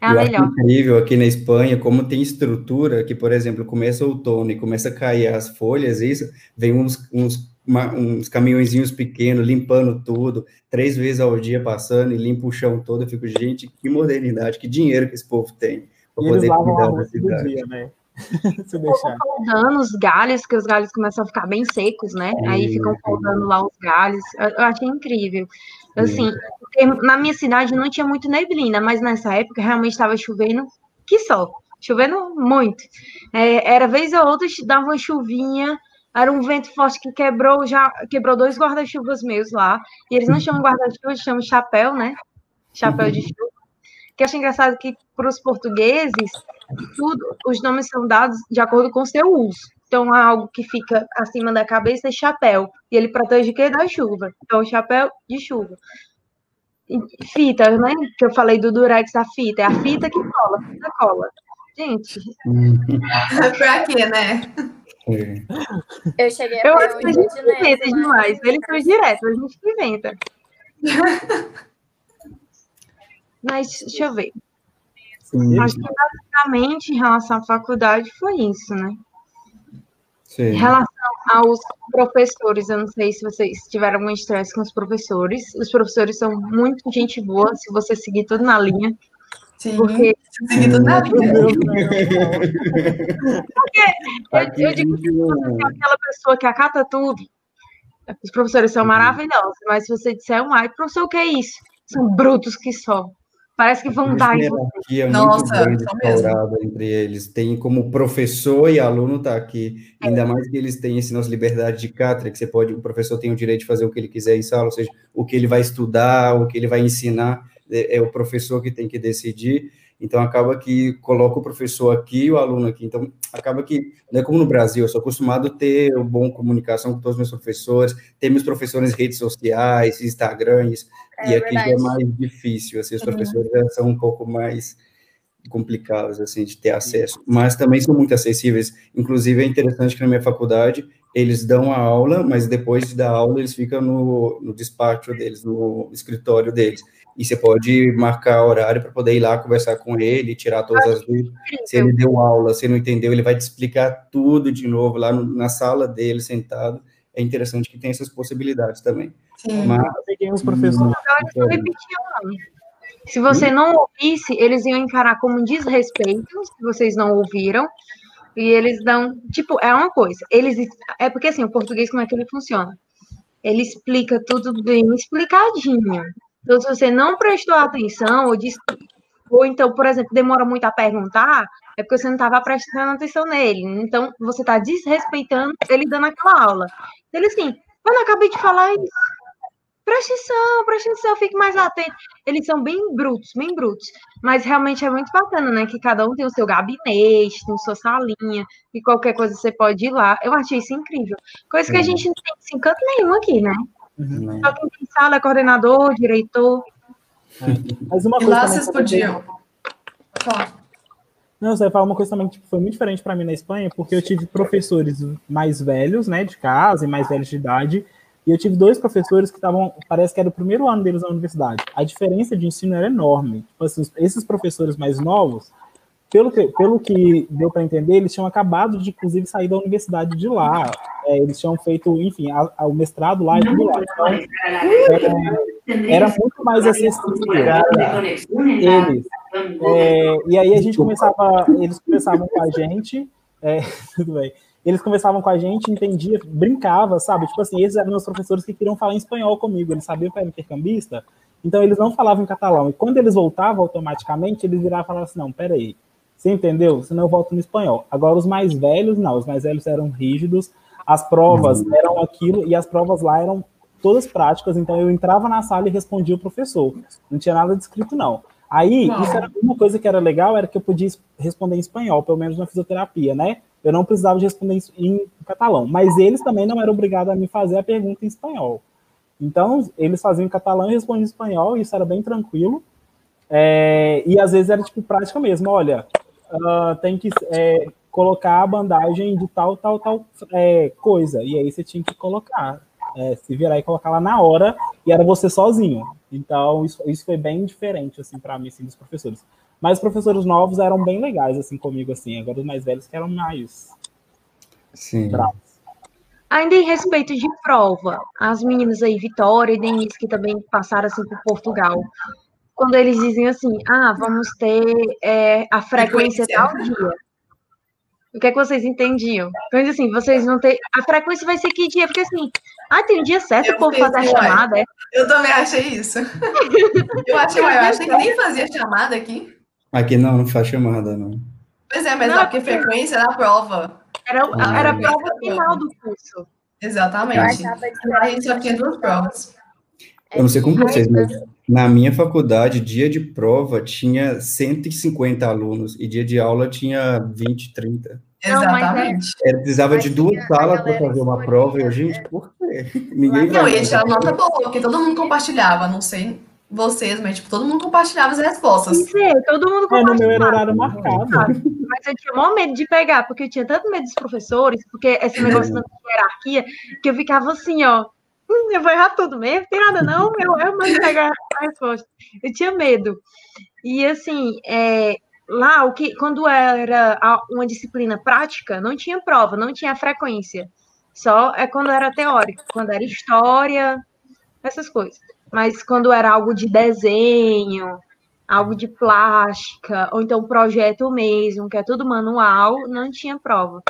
É a eu melhor. Acho incrível aqui na Espanha, como tem estrutura, que, por exemplo, começa outono e começa a cair as folhas, isso, vem uns, uns, uma, uns caminhõezinhos pequenos limpando tudo, três vezes ao dia passando e limpa o chão todo. Eu fico, gente, que modernidade, que dinheiro que esse povo tem. Para poder cuidar da cidade. Dia, né? Se deixar. Os galhos, que os galhos começam a ficar bem secos, né? Aí ficam podando lá os galhos. Eu, eu achei incrível. Assim, na minha cidade não tinha muito neblina, mas nessa época realmente estava chovendo que só. Chovendo muito. É, era vez ou outra, dava uma chuvinha, era um vento forte que quebrou, já quebrou dois guarda-chuvas meus lá. E eles não chamam guarda-chuva, chamam chapéu, né? Chapéu de chuva. Que eu acho engraçado que para os portugueses, tudo, os nomes são dados de acordo com o seu uso. Então, algo que fica acima da cabeça é chapéu. E ele protege o quê? Da chuva. Então, chapéu de chuva. E fita, né? Que eu falei do durex da fita. É a fita que cola, fita cola. Gente. pra quê, né? Eu cheguei a Eu acho que a gente inventa demais. Eles são direto, a gente inventa. Mas, deixa eu ver. Sim. Acho que basicamente em relação à faculdade foi isso, né? Sim. Em relação aos professores, eu não sei se vocês tiveram algum estresse com os professores. Os professores são muito gente boa, se você seguir tudo na linha. Sim, porque... na linha. porque eu, eu digo que é aquela pessoa que acata tudo, os professores são maravilhosos, mas se você disser um ai, professor, o que é isso? São brutos que só. Parece que vão dar em você. Nossa, muito grande entre eles. Tem como professor e aluno tá aqui. É. Ainda mais que eles têm esse nossa liberdade de cátedra, que você pode, o professor tem o direito de fazer o que ele quiser em sala, ou seja, o que ele vai estudar, o que ele vai ensinar. é, é o professor que tem que decidir. Então, acaba que coloca o professor aqui e o aluno aqui. Então, acaba que, não é como no Brasil, eu sou acostumado a ter uma boa comunicação com todos os meus professores, ter meus professores em redes sociais, Instagram, isso, é, e aqui já é mais difícil, assim, os uhum. professores uhum. são um pouco mais complicados, assim, de ter acesso, mas também são muito acessíveis, inclusive é interessante que na minha faculdade eles dão a aula, mas depois da aula eles ficam no, no despacho deles, no escritório deles, e você pode marcar horário para poder ir lá conversar com ele, tirar todas as dúvidas. Se ele deu aula, se não entendeu, ele vai te explicar tudo de novo lá no, na sala dele, sentado. É interessante que tem essas possibilidades também. Sim, Mas, eu peguei uns professores. Então, se você não ouvisse, eles iam encarar como um desrespeito, se vocês não ouviram, e eles dão, tipo, é uma coisa, eles, é porque assim, o português, como é que ele funciona? Ele explica tudo bem explicadinho, então, se você não prestou atenção, ou, disse, ou então, por exemplo, demora muito a perguntar, é porque você não estava prestando atenção nele. Então, você está desrespeitando ele dando aquela aula. Ele assim, eu não acabei de falar isso. Presta atenção, presta atenção, fique mais atento. Eles são bem brutos, bem brutos. Mas realmente é muito bacana, né? Que cada um tem o seu gabinete, tem sua salinha, e qualquer coisa você pode ir lá. Eu achei isso incrível. Coisa que a gente não tem esse encanto nenhum aqui, né? Uhum. Só quem tem sala é coordenador, diretor. É. Mas uma coisa. lá vocês podiam. Não, você vai falar uma coisa também que tipo, foi muito diferente para mim na Espanha, porque eu tive professores mais velhos, né, de casa e mais velhos de idade, e eu tive dois professores que estavam, parece que era o primeiro ano deles na universidade. A diferença de ensino era enorme. Tipo assim, esses professores mais novos, pelo que, pelo que deu para entender, eles tinham acabado de, inclusive, sair da universidade de lá. É, eles tinham feito, enfim, a, a, o mestrado lá e tudo lá. Então, é, era muito mais acessível. Eles. É, e aí a gente começava, eles conversavam com a gente, é, tudo bem. Eles conversavam com a gente, entendia, brincava, sabe? Tipo assim, esses eram meus professores que queriam falar em espanhol comigo, eles sabiam que era intercambista, então eles não falavam em catalão. E quando eles voltavam automaticamente, eles viravam e falavam assim: não, peraí, você entendeu? Senão eu volto no espanhol. Agora, os mais velhos, não. Os mais velhos eram rígidos, as provas uhum. eram aquilo, e as provas lá eram todas práticas, então eu entrava na sala e respondia o professor. Não tinha nada de escrito, não. Aí, não. isso era uma coisa que era legal, era que eu podia responder em espanhol, pelo menos na fisioterapia, né? Eu não precisava de responder em catalão. Mas eles também não eram obrigados a me fazer a pergunta em espanhol. Então, eles faziam em catalão e respondiam em espanhol, e isso era bem tranquilo. É, e às vezes era tipo prática mesmo, olha, uh, tem que é, colocar a bandagem de tal, tal, tal é, coisa. E aí você tinha que colocar, é, se virar e colocar lá na hora, e era você sozinho. Então, isso, isso foi bem diferente, assim, para mim, assim, dos professores. Mas os professores novos eram bem legais, assim, comigo, assim. Agora os mais velhos que eram mais Sim. bravos. Ainda em respeito de prova, as meninas aí, Vitória e Denise, que também passaram, assim, por Portugal, quando eles dizem assim, ah, vamos ter é, a frequência, frequência tal dia. O que é que vocês entendiam? Então, assim, vocês vão ter. A frequência vai ser que dia? Porque assim, ah, tem um dia certo para fazer a chamada, é? Eu também achei isso. eu achei, eu achei que nem fazia chamada aqui. Aqui não, não faz chamada, não. Pois é, mas não, porque frequência era a prova. Era, ah, era a prova final do curso. Exatamente. A gente só tinha duas provas. Eu não sei como vocês, mas na minha faculdade, dia de prova tinha 150 alunos e dia de aula tinha 20, 30. Exatamente. Era, precisava de duas salas para fazer uma prova e eu, gente, por quê? Ninguém Não, ia tirar nota boa, porque todo mundo compartilhava, não sei vocês, mas tipo, todo mundo compartilhava as respostas. Sim, todo mundo compartilhava. É, no meu era horário marcado. Mas eu tinha maior medo de pegar, porque eu tinha tanto medo dos professores, porque esse negócio da hierarquia, que eu ficava assim, ó, eu vou errar tudo mesmo, tem nada não, eu erro, mas pegar a resposta. Eu tinha medo. E assim, é, lá, o que, quando era uma disciplina prática, não tinha prova, não tinha frequência. Só é quando era teórico, quando era história, essas coisas. Mas quando era algo de desenho, algo de plástica, ou então projeto mesmo, que é tudo manual, não tinha prova.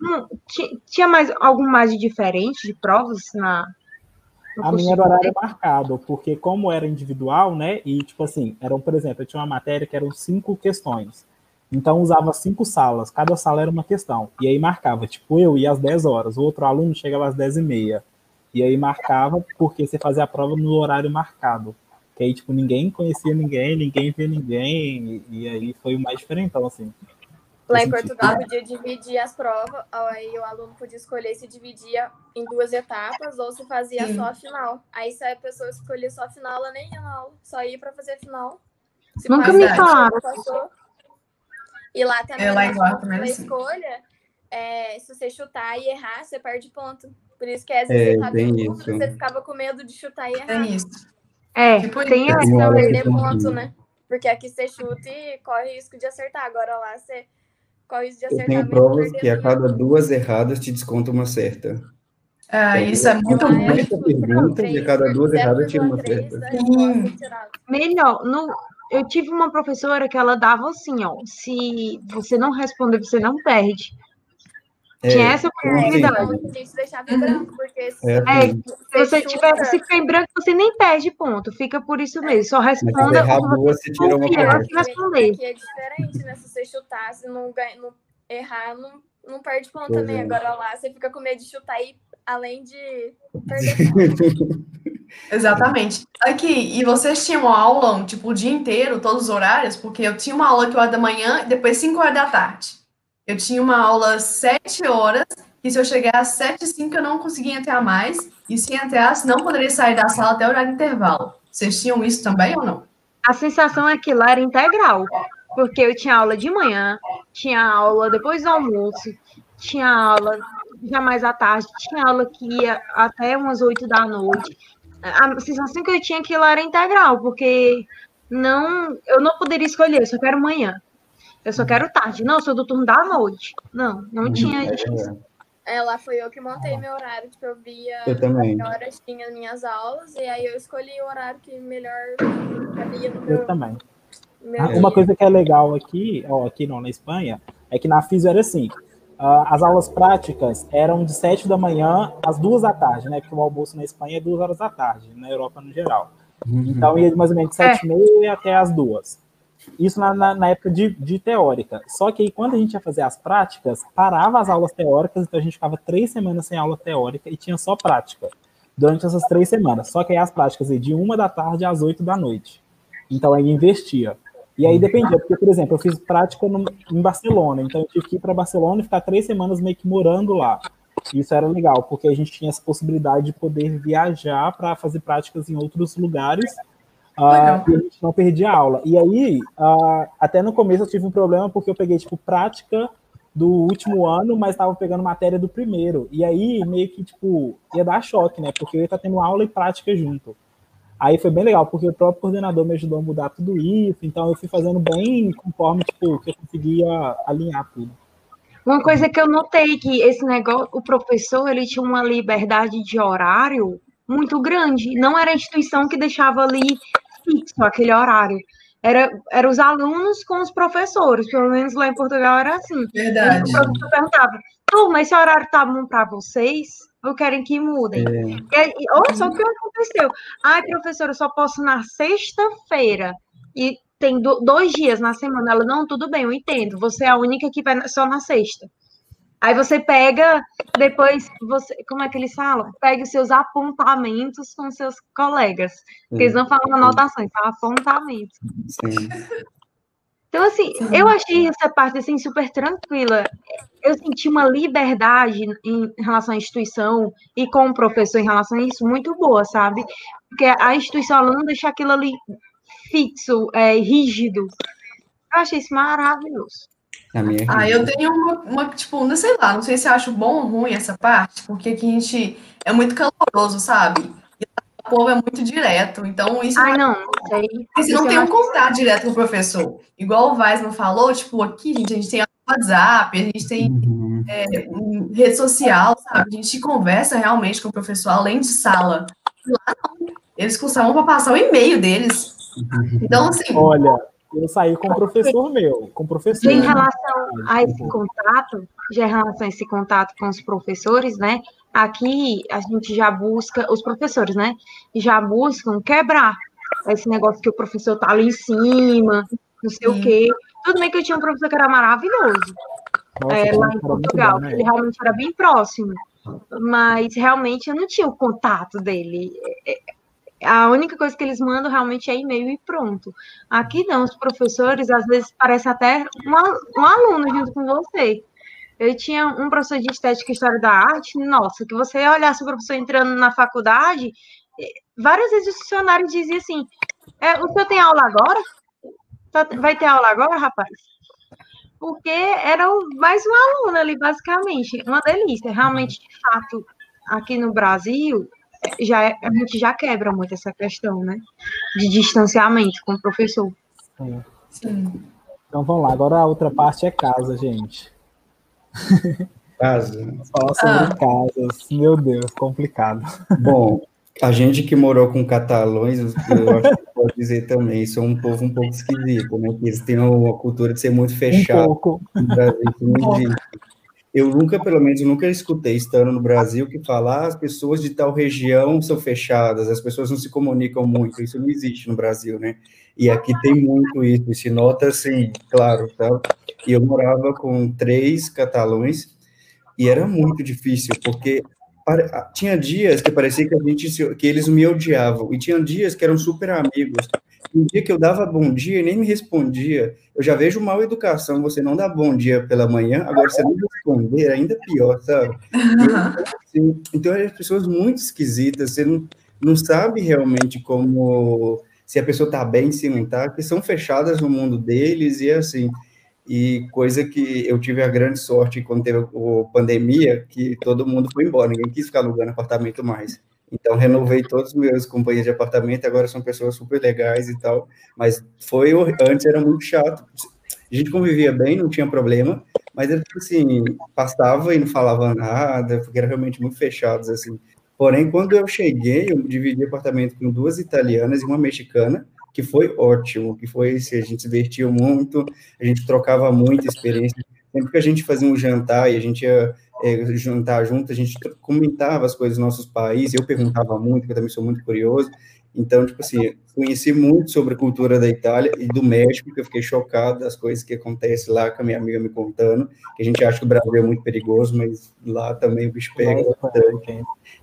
Hum, tinha mais algum mais de diferente de provas na, a minha era horário marcado, porque como era individual, né? E, tipo assim, eram, por exemplo, eu tinha uma matéria que eram cinco questões. Então, usava cinco salas, cada sala era uma questão. E aí marcava, tipo, eu ia às 10 horas, o outro aluno chegava às 10 e meia. E aí marcava, porque você fazia a prova no horário marcado. Que aí, tipo, ninguém conhecia ninguém, ninguém via ninguém, e, e aí foi o mais diferentão, assim. Lá em. Portugal podia dividir as provas, aí o aluno podia escolher se dividia em duas etapas ou se fazia Sim. só a final. Aí se a pessoa escolher só a final, ela nem ia na aula, só ia para fazer a final. Se Nunca passar, me falaram. passou. E lá também, É, lá igual, também da assim. escolha, é, se você chutar e errar, você perde ponto. Por isso que às É, vezes você tava dúvida, isso. você ficava com medo de chutar e errar. Tem isso. É, Tipo tem isso. essa perder ponto, né? Porque aqui você chuta e corre risco de acertar. Agora lá você corre risco de Eu acertar tenho provas que a cada duas erradas te desconta uma certa. Ah, Então, isso é muito Lá é, ruim. Muita pergunta e a cada duas erradas tira uma 0,3 certa. Sim. Melhor, no, eu tive uma professora que ela dava assim, ó, se você não responder, você não perde. Tinha essa É, possibilidade. a gente deixava em Uhum. branco, porque se É, É, se você chuta- tiver, se ficar em branco, você nem perde ponto. Fica por isso mesmo. Só mas se responda que você duas, você tira uma que responder. Aqui é diferente, né? Se você chutar, se não, não errar, não, não perde ponto Pois também. é. Agora lá, você fica com medo de chutar e além de perder ponto. Exatamente. Aqui, e vocês tinham aula, tipo, o dia inteiro, todos os horários? Porque eu tinha uma aula 8 horas da manhã e depois 5 horas da tarde. Eu tinha uma aula 7 horas, e se eu chegar às 7 e 5 eu não conseguia entrar mais, e se entrasse, não poderia sair da sala até o horário de intervalo. Vocês tinham isso também ou não? A sensação é que lá era integral, porque eu tinha aula de manhã, tinha aula depois do almoço, tinha aula já mais à tarde, tinha aula que ia até umas 8 da noite. A sensação que eu tinha é que lá era integral, porque não, eu não poderia escolher, eu só quero manhã. Eu só quero tarde. Não, eu sou do turno da noite. Não, não tinha É, isso. É, lá foi eu que montei meu horário, tipo, eu via Eu também. que horas tinha minhas aulas, e aí eu escolhi o horário que melhor cabia no Eu meu, também. meu Ah. Uma coisa que é legal aqui, ó, aqui não, na Espanha, é que na Físio era assim. ah, as aulas práticas eram de 7 da manhã às 2 da tarde, né? Porque o almoço na Espanha é 2 horas da tarde, na Europa no geral. Então ia de mais ou menos de 7 e meia até as 2. Isso na, na, na época de, de teórica. Só que aí, quando a gente ia fazer as práticas, parava as aulas teóricas, então a gente ficava três semanas sem aula teórica e tinha só prática durante essas três semanas. Só que aí as práticas iam de uma da tarde às 8 da noite. Então aí investia. E aí dependia, porque, por exemplo, eu fiz prática no, em Barcelona, então eu tive que ir para Barcelona e ficar três semanas meio que morando lá. Isso era legal, porque a gente tinha essa possibilidade de poder viajar para fazer práticas em outros lugares ah, e a gente não perdia a aula. E aí, ah, até no começo eu tive um problema porque eu peguei, tipo, prática do último ano, mas estava pegando matéria do primeiro. E aí, meio que, tipo, ia dar choque, né? Porque eu ia estar tendo aula e prática junto. Aí foi bem legal, porque o próprio coordenador me ajudou a mudar tudo isso, então eu fui fazendo bem conforme, tipo, que eu conseguia alinhar tudo. Uma coisa que eu notei que esse negócio, o professor, ele tinha uma liberdade de horário muito grande. Não era a instituição que deixava ali fixo aquele horário. Era, era os alunos com os professores, pelo menos lá em Portugal era assim. Verdade. O professor perguntava, turma, esse horário tá bom para vocês? Ou querem que mudem? E aí, olha só o que aconteceu. Ai, professora, eu só posso na sexta-feira. E tem do- dois dias na semana. Ela, não, tudo bem, eu entendo. Você é a única que vai só na sexta. Aí você pega, depois, você, como é que eles falam? Pega os seus apontamentos com seus colegas. Porque eles não falam anotações, falam apontamentos. Sim. Então, assim, Sim. eu achei essa parte, assim, super tranquila. Eu senti uma liberdade em relação à instituição e com o professor em relação a isso muito boa, sabe? Porque a instituição, ela não deixa aquilo ali fixo, é, rígido. Eu achei isso maravilhoso. A minha Ah, eu tenho uma, uma, tipo, não sei lá, não sei se eu acho bom ou ruim essa parte, porque aqui a gente é muito caloroso, sabe? E o povo é muito direto, então isso Ai, não, não você não tem um contato direto com o professor. Igual o Weisman falou, tipo, aqui, gente, a gente tem WhatsApp, a gente tem Uhum. hum, rede social, sabe? A gente conversa realmente com o professor, além de sala. Lá não. Eles custavam para passar o e-mail deles. Então, assim, Olha, eu saí com o professor meu, com o professor. Em relação a esse contato, já em relação a esse contato com os professores, né? Aqui a gente já busca, os professores, né? Já buscam quebrar esse negócio que o professor tá ali em cima, não sei o Sim. quê. Tudo bem que eu tinha um professor que era maravilhoso, Nossa, é, lá em Portugal, bom, né? que ele realmente era bem próximo, mas realmente eu não tinha o contato dele. A única coisa que eles mandam realmente é e-mail e pronto. Aqui não, os professores, às vezes, parece até um, um aluno junto com você. Eu tinha um professor de estética e história da arte, nossa, que você olhasse o professor entrando na faculdade, várias vezes o funcionário dizia assim: é, o senhor tem aula agora? Tá, vai ter aula agora, rapaz? Porque era mais um aluno ali, basicamente. Uma delícia. Realmente, de fato, aqui no Brasil, já, é, a gente já quebra muito essa questão, né? De distanciamento com o professor. Sim. Sim. Então vamos lá, agora a outra parte é casa, gente. Casa. Falar sobre ah. casas. Meu Deus, complicado. Bom, a gente que morou com catalões, eu acho que pode dizer também, são um povo um pouco esquisito, né? Que eles têm uma cultura de ser muito fechado. Um pouco. Brasil, eu nunca, pelo menos, nunca escutei, estando no Brasil, que falar ah, as pessoas de tal região são fechadas, as pessoas não se comunicam muito, isso não existe no Brasil, né? E aqui tem muito isso, se nota assim, claro, tá? E eu morava com três catalões, e era muito difícil, porque tinha dias que parecia que a gente que eles me odiavam e tinha dias que eram super amigos. Um dia que eu dava bom dia e nem me respondia. Eu já vejo mal educação, você não dá bom dia pela manhã, agora você não responder, é ainda pior, sabe? assim, então, é pessoas muito esquisitas, você não, não sabe realmente como se a pessoa tá bem, se não tá, que são fechadas no mundo deles e assim, e coisa que eu tive a grande sorte quando teve a pandemia, que todo mundo foi embora, ninguém quis ficar alugando apartamento mais. Então, renovei todos os meus companheiros de apartamento, agora são pessoas super legais e tal, mas foi, antes era muito chato. A gente convivia bem, não tinha problema, mas era tipo assim, passava e não falava nada, porque eram realmente muito fechados, assim. Porém, quando eu cheguei, eu dividi apartamento com duas italianas e uma mexicana, que foi ótimo, que foi assim, a gente se divertiu muito, a gente trocava muita experiência. Sempre que a gente fazia um jantar e a gente ia é, jantar junto, a gente comentava as coisas dos nossos países, eu perguntava muito, porque eu também sou muito curioso, então, tipo assim, conheci muito sobre a cultura da Itália e do México, que eu fiquei chocado das coisas que acontecem lá, com a minha amiga me contando, que a gente acha que o Brasil é muito perigoso, mas lá também o bicho pega bastante.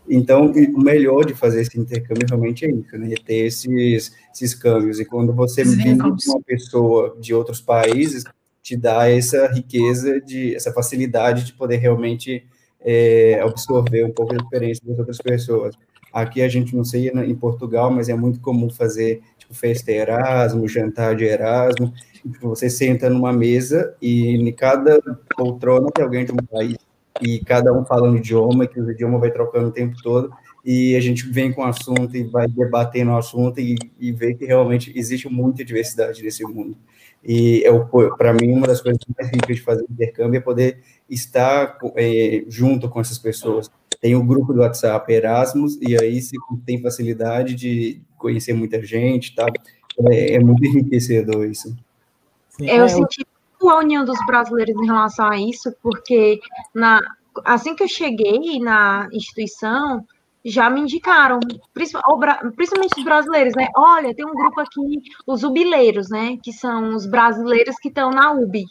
Então, o melhor de fazer esse intercâmbio realmente é isso, né? É ter esses, esses câmbios. E quando você vive com uma pessoa de outros países, te dá essa riqueza, de essa facilidade de poder realmente é, absorver um pouco a experiência das outras pessoas. Aqui a gente não sei em Portugal, mas é muito comum fazer tipo festa Erasmo, jantar de Erasmo. Tipo, você senta numa mesa e em cada poltrona tem alguém de um país e cada um falando idioma, que o idioma vai trocando o tempo todo e a gente vem com o assunto e vai debatendo o assunto e, e vê que realmente existe muita diversidade nesse mundo. E é para mim uma das coisas mais ricas de fazer intercâmbio é poder estar é, junto com essas pessoas tem o grupo do WhatsApp Erasmus, e aí se tem facilidade de conhecer muita gente, tá? É, é muito enriquecedor isso. Sim, eu é, senti a união dos brasileiros em relação a isso, porque na, assim que eu cheguei na instituição, já me indicaram, principalmente os brasileiros, né? Olha, tem um grupo aqui, os ubileiros, né? Que são os brasileiros que estão na UBI.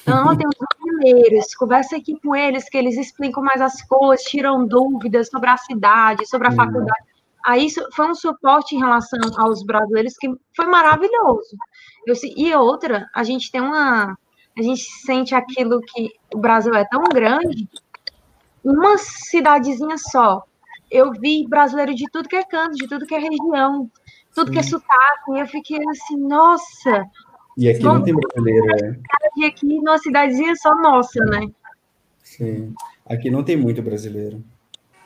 Então, tem os brasileiros, conversa aqui com eles, que eles explicam mais as coisas, tiram dúvidas sobre a cidade, sobre a uhum. faculdade. Aí foi um suporte em relação aos brasileiros que foi maravilhoso. Eu, e outra, a gente tem uma. A gente sente aquilo que o Brasil é tão grande, uma cidadezinha só. Eu vi brasileiro de tudo que é canto, de tudo que é região, tudo Sim. que é sotaque, e eu fiquei assim, nossa, e aqui não tem brasileiro, né? E aqui numa cidadezinha só nossa, né? Sim. Aqui não tem muito brasileiro.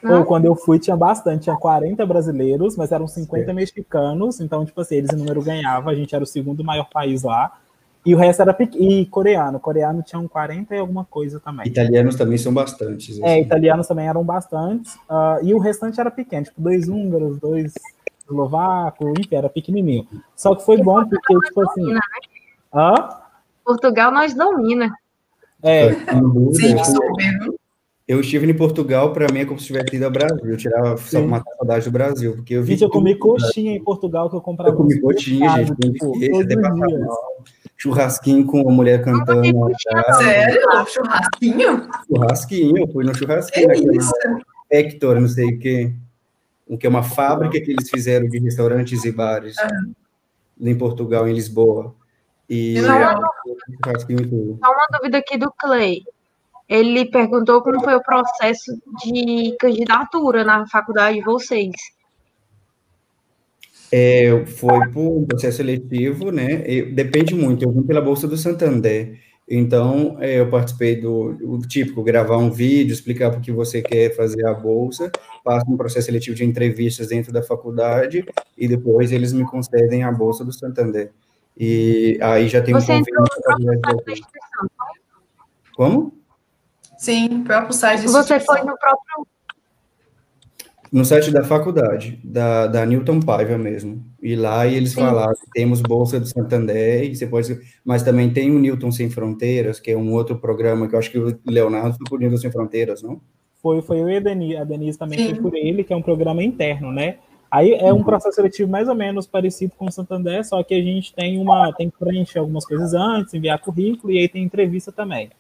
Ou quando eu fui, tinha bastante, tinha 40 brasileiros, mas eram 50 Sim. mexicanos, então, tipo assim, eles em número ganhava, a gente era o segundo maior país lá, e o resto era pequeno. E coreano, coreano tinham 40 e alguma coisa também. Italianos também são bastantes. É, assim. É, italianos também eram bastantes, uh, e o restante era pequeno, tipo, dois húngaros, dois eslovacos, enfim, era pequenininho. Só que foi bom porque, tipo assim... Né? Hã? Portugal nós domina. É. Sim, Eu estive em Portugal, para mim é como se tivesse ido ao Brasil. Eu tirava só uma saudade do Brasil, porque eu vi. Gente, eu comi coxinha em Portugal que eu comprava. Eu comi coxinha, gente. Tipo, churrasquinho com a mulher cantando. Sério? Churrasquinho? Churrasquinho, fui no churrasquinho. É isso? Hector, não sei o quê. um que é uma fábrica que eles fizeram de restaurantes e bares Aham. em Portugal, em Lisboa. E e tudo. Só uma dúvida aqui do Clay. Ele perguntou como foi o processo de candidatura na faculdade de vocês. É, foi por um processo seletivo, né? E depende muito. Eu vim pela Bolsa do Santander. Então, é, eu participei do, do típico, gravar um vídeo, explicar por que você quer fazer a bolsa, passo um processo seletivo de entrevistas dentro da faculdade e depois eles me concedem a Bolsa do Santander. E aí já tem um Você entrou convênio faculdade Da da- instituição. Como? Sim, próprio site de Você foi no próprio. No site da faculdade, da, da Newton Paiva mesmo. E lá eles Sim. falaram que temos Bolsa do Santander, e você pode, mas também tem o Newton Sem Fronteiras, que é um outro programa que eu acho que o Leonardo foi por Newton Sem Fronteiras, não? Foi, foi eu e a Denise, a Denise também Sim. foi por ele, que é um programa interno, né? Aí é Uhum. um processo seletivo mais ou menos parecido com o Santander, só que a gente tem uma tem que preencher algumas coisas antes, enviar currículo e aí tem entrevista também.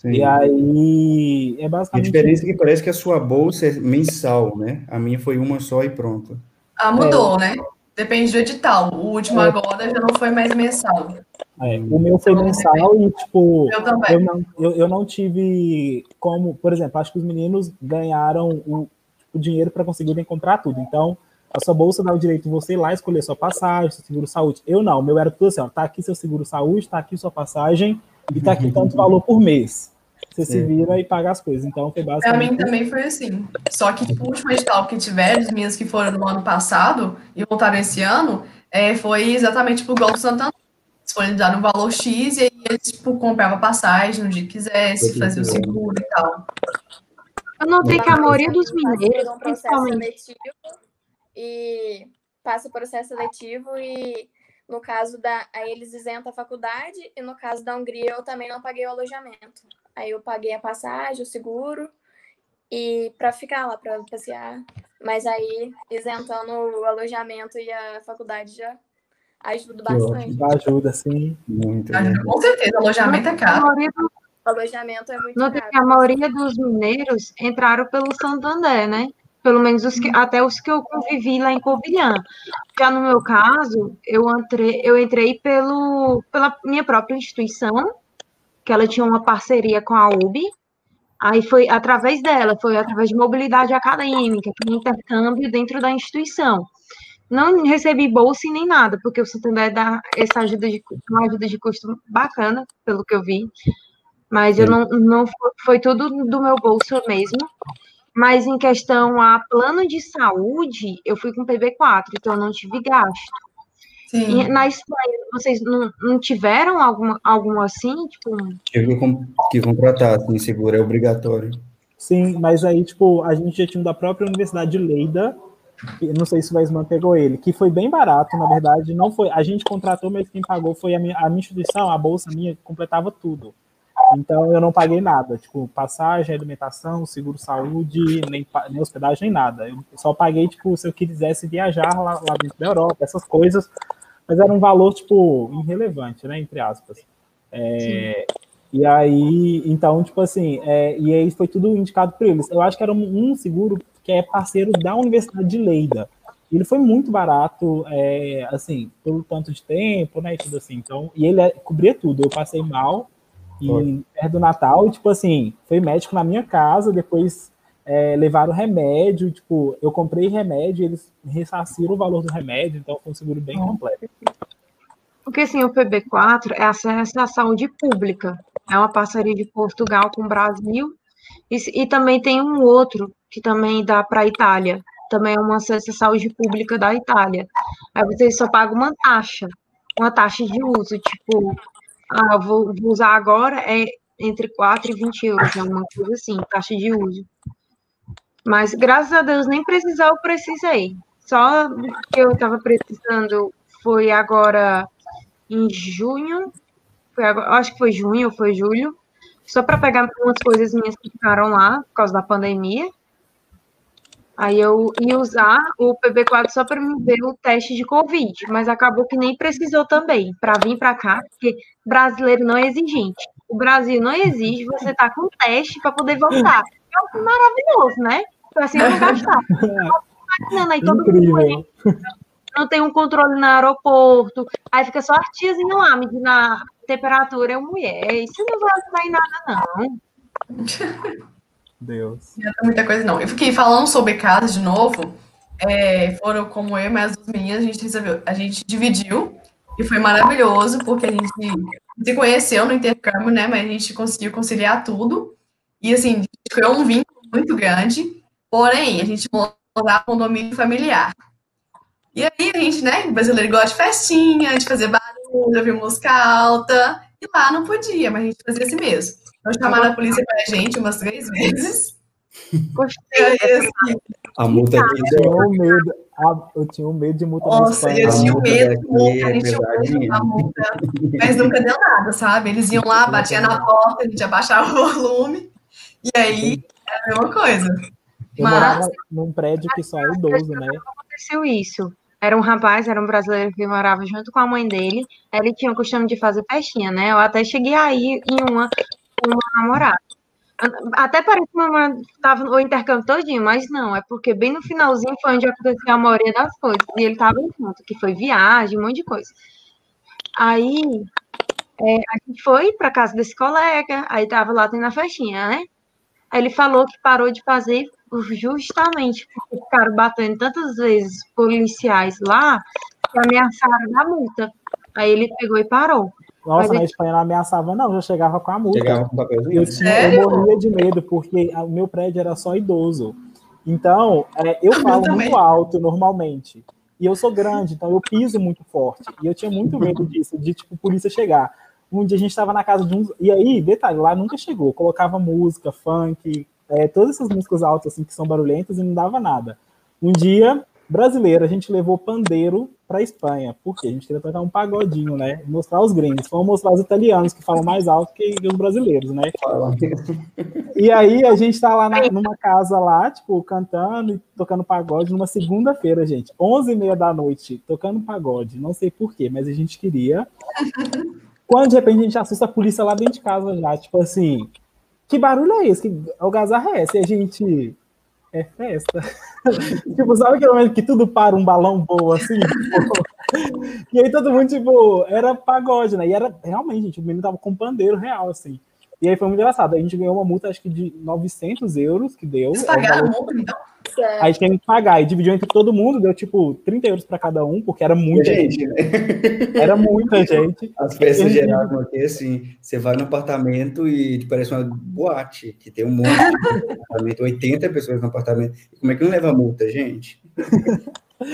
Sim. E aí é A basicamente diferença é que parece que a sua bolsa é mensal, né? A minha foi uma só e pronto. Ah, mudou, né? Depende do edital. O último É. agora já não foi mais mensal. É, o meu foi mensal e, tipo, Eu também. eu não, eu, eu não tive como, por exemplo, acho que os meninos ganharam o, o dinheiro para conseguirem comprar tudo. Então, a sua bolsa dá o direito de você ir lá escolher sua passagem, seu seguro saúde. Eu não, o meu era tudo assim, ó, tá aqui seu seguro saúde, tá aqui sua passagem e tá aqui tanto valor por mês. Você se Sim. vira e paga as coisas. Então, foi Pra basicamente mim também foi assim. Só que tipo, o último edital que tiveram, os meninos que foram no ano passado e voltaram esse ano, é, foi exatamente pro Golfo Santander. Eles foram dar um valor X e aí eles, tipo, compravam passagem no dia que quisesse, fazia o seguro e tal. Eu notei que a maioria dos mineiros, um processo seletivo e passa o processo seletivo e no caso da aí eles isentam a faculdade e no caso da Hungria eu também não paguei o alojamento. Aí eu paguei a passagem, o seguro e para ficar lá para passear, mas aí isentando o alojamento e a faculdade já ajuda bastante. ajuda, assim. Muito. né? Ajuda, Com certeza, alojamento é A caro. do- alojamento é muito notei caro. que a maioria dos mineiros entraram pelo Santander, né? Pelo menos os que, até os que eu convivi lá em Covilhã. Já no meu caso, eu entrei, eu entrei pelo, pela minha própria instituição, que ela tinha uma parceria com a UB. Aí foi através dela, foi através de mobilidade acadêmica, um intercâmbio dentro da instituição. Não recebi bolsa e nem nada, porque o Santander dá essa ajuda de, uma ajuda de custo bacana, pelo que eu vi. Mas eu não, não foi, foi tudo do meu bolso mesmo. Mas em questão a plano de saúde, eu fui com PB4, então eu não tive gasto. E Sim. na Espanha, vocês não, não tiveram alguma, algum assim? Tipo, Tive que contratar, assim, seguro, é obrigatório. Sim, mas aí, tipo, a gente já tinha um da própria Universidade de Leida, e não sei se o Weisman pegou ele, que foi bem barato, na verdade, não foi, a gente contratou, mas quem pagou foi a minha, a minha instituição, a bolsa minha completava tudo. Então eu não paguei nada, tipo, passagem, alimentação, seguro saúde, nem, nem hospedagem, nem nada. Eu só paguei, tipo, se eu quisesse viajar lá, lá dentro da Europa, essas coisas, mas era um valor, tipo, irrelevante, né, entre aspas. É, e aí, então, tipo assim, é, e aí foi tudo indicado por eles. Eu acho que era um, um seguro que é parceiro da Universidade de Leida. Ele foi muito barato, é, assim, pelo tanto de tempo, né, e tudo assim. Então, e ele é- cobria tudo. Eu passei mal e Foi. perto do Natal, e, tipo assim, foi médico na minha casa, depois é, levaram remédio, tipo, eu comprei remédio, eles ressarciram o valor do remédio, então foi um seguro bem completo. Porque assim, o PB4 é acesso à saúde pública. É uma parceria de Portugal com o Brasil. E, e também tem um outro que também dá para a Itália. Também é um acesso à saúde pública da Itália. Aí você só paga uma taxa, uma taxa de uso. Tipo, ah, vou, vou usar agora é entre 4 e 20 euros, alguma coisa assim, taxa de uso. Mas graças a Deus nem precisar eu precisei. Só que eu estava precisando foi agora em junho, foi agora, acho que foi junho ou foi julho, só para pegar umas coisas minhas que ficaram lá por causa da pandemia. Aí eu ia usar o PB4 só para me ver o teste de Covid, mas acabou que nem precisou também para vir para cá, porque brasileiro não é exigente. O Brasil não exige você estar com teste para poder voltar. É algo maravilhoso, né? Então, assim, eu não gastar. imaginando aí todo mundo Incrível. não tem um controle no aeroporto, aí fica só a tiazinha lá medindo a temperatura, eu, mulher, isso não vai ajudar em nada, não. Deus. Não tem muita coisa, não. Eu fiquei falando sobre casa de novo. é, foram como eu e mais duas meninas, a gente resolveu, a gente dividiu e foi maravilhoso, porque a gente se conheceu no intercâmbio, né? Mas a gente conseguiu conciliar tudo. E assim, a gente criou um vínculo muito grande, porém, a gente morava um condomínio familiar. E aí a gente, né, brasileiro gosta de festinha, de fazer barulho, ouvir música alta, e lá não podia, mas a gente fazia assim mesmo. Então chamaram a polícia pra gente umas três vezes. Gostei. assim, A multa aqui Eu tinha um medo, ah, eu tinha um medo de multa Nossa, eu tinha multa medo, daqui a é gente tinha pesadinha. da multa, mas nunca deu nada, sabe? Eles iam lá, batiam na porta, a gente abaixava o volume, e aí era a mesma coisa. Eu Mas- morava num prédio que só é idoso, né? aconteceu isso. Era um rapaz, era um brasileiro que morava junto com a mãe dele. Ele tinha o costume de fazer festinha, né? Eu até cheguei aí em uma com uma namorada. Até parece que uma estava o intercâmbio todinho, mas não, é porque bem no finalzinho foi onde aconteceu a maioria das coisas. E ele estava junto, que foi viagem, um monte de coisa. Aí é, a gente foi para casa desse colega, aí tava lá tendo a festinha, né? Aí ele falou que parou de fazer justamente porque ficaram batendo tantas vezes policiais lá que ameaçaram da multa. Aí ele pegou e parou. Nossa, Mas na eu- Espanha não ameaçava, não, já chegava com a multa. Chegava com papelzinho. Eu, tinha, eu morria de medo, porque o meu prédio era só idoso. Então, é, eu falo também. muito alto normalmente. E eu sou grande, então eu piso muito forte. E eu tinha muito medo disso, de tipo, polícia chegar. Um dia a gente estava na casa de uns. E aí, detalhe, lá nunca chegou. Colocava música, funk, é, todas essas músicas altas assim que são barulhentas e não dava nada. Um dia, brasileiro, a gente levou pandeiro para Espanha. Por quê? A gente queria tocar um pagodinho, né? Mostrar os gringos. Vamos mostrar os italianos que falam mais alto que os brasileiros, né? E aí a gente tá lá na- numa casa lá, tipo, cantando e tocando pagode numa segunda-feira, gente. 11 e meia da noite, tocando pagode. Não sei porquê, mas a gente queria. Quando de repente a gente assusta a polícia lá dentro de casa já, tipo assim, que barulho é esse? Que algazarra é essa? E a gente. É festa. tipo, sabe aquele momento que tudo para um balão voa assim? E aí todo mundo, tipo, era pagode, né? E era realmente, gente, o menino tava com pandeiro real, assim. E aí foi muito engraçado. A gente ganhou uma multa, acho que de 900 euros, que deu. Eles É pagaram valor- multa, então. Aí a gente tem que pagar. E dividiu entre todo mundo, deu tipo 30 euros pra cada um, porque era muita gente. Gente, né? Era muita gente. As Entendi. geravam aqui, assim, você vai no apartamento e tipo, parece uma boate, que tem um monte de apartamento, 80 pessoas no apartamento. Como é que não leva multa, gente?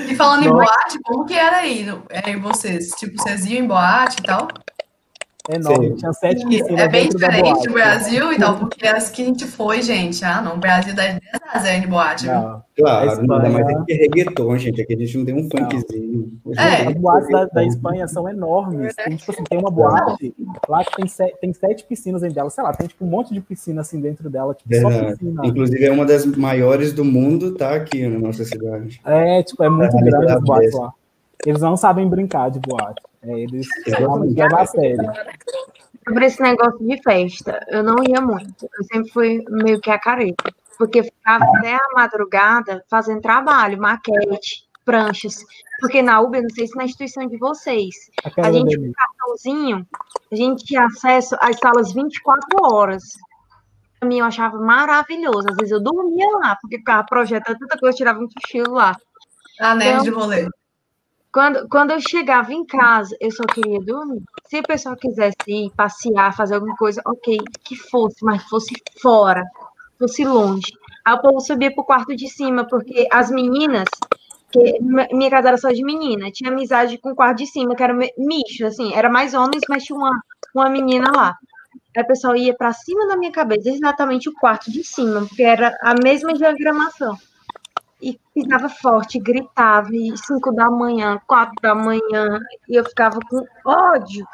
E falando em Nossa. boate, como que era aí? Aí vocês, tipo, vocês iam em boate e tal? Enorme. Sim. Tinha sete piscinas é bem dentro da diferente boate. do Brasil e tal, porque as que a gente foi, gente, ah, não, o Brasil dá 10 a 0 de boate? Não. Claro, A mais Espanha- aqui é reggaeton, gente. Aqui a gente não tem um funkzinho. É. As boates da, da Espanha são enormes. Tem, tipo assim, tem uma boate lá que tem, se- tem sete piscinas dentro dela. Sei lá, tem tipo um monte de piscina assim dentro dela. Tipo, só Verdade. piscina. Inclusive, é uma das maiores do mundo, tá aqui na nossa cidade. É, tipo, é muito É, grande as é boates mesmo. lá. Eles não sabem brincar de boate. É, eles realmente levam a sério. Sobre esse negócio de festa, eu não ia muito. Eu sempre fui meio que a careta. Porque ficava até a madrugada fazendo trabalho, maquete, pranchas. Porque na Uber, não sei se na instituição de vocês, Aquela a gente com delícia. cartãozinho, a gente tinha acesso às salas 24 horas. Pra mim, eu achava maravilhoso. Às vezes eu dormia lá, porque ficava projetando tanta coisa, eu tirava um cochilo lá. A neve Então- de rolê. Quando, quando eu chegava em casa, eu só queria dormir. Se a pessoa quisesse ir passear, fazer alguma coisa, ok, que fosse, mas fosse fora, fosse longe. Aí o povo subia pro quarto de cima, porque as meninas, que mi- minha casa era só de menina, tinha amizade com o quarto de cima, que era misto, assim, era mais homens, mas tinha uma, uma menina lá. Aí o pessoal ia para cima da minha cabeça, exatamente o quarto de cima, porque era a mesma diagramação e pisava forte, gritava, e 5 da manhã, 4 da manhã, e eu ficava com ódio,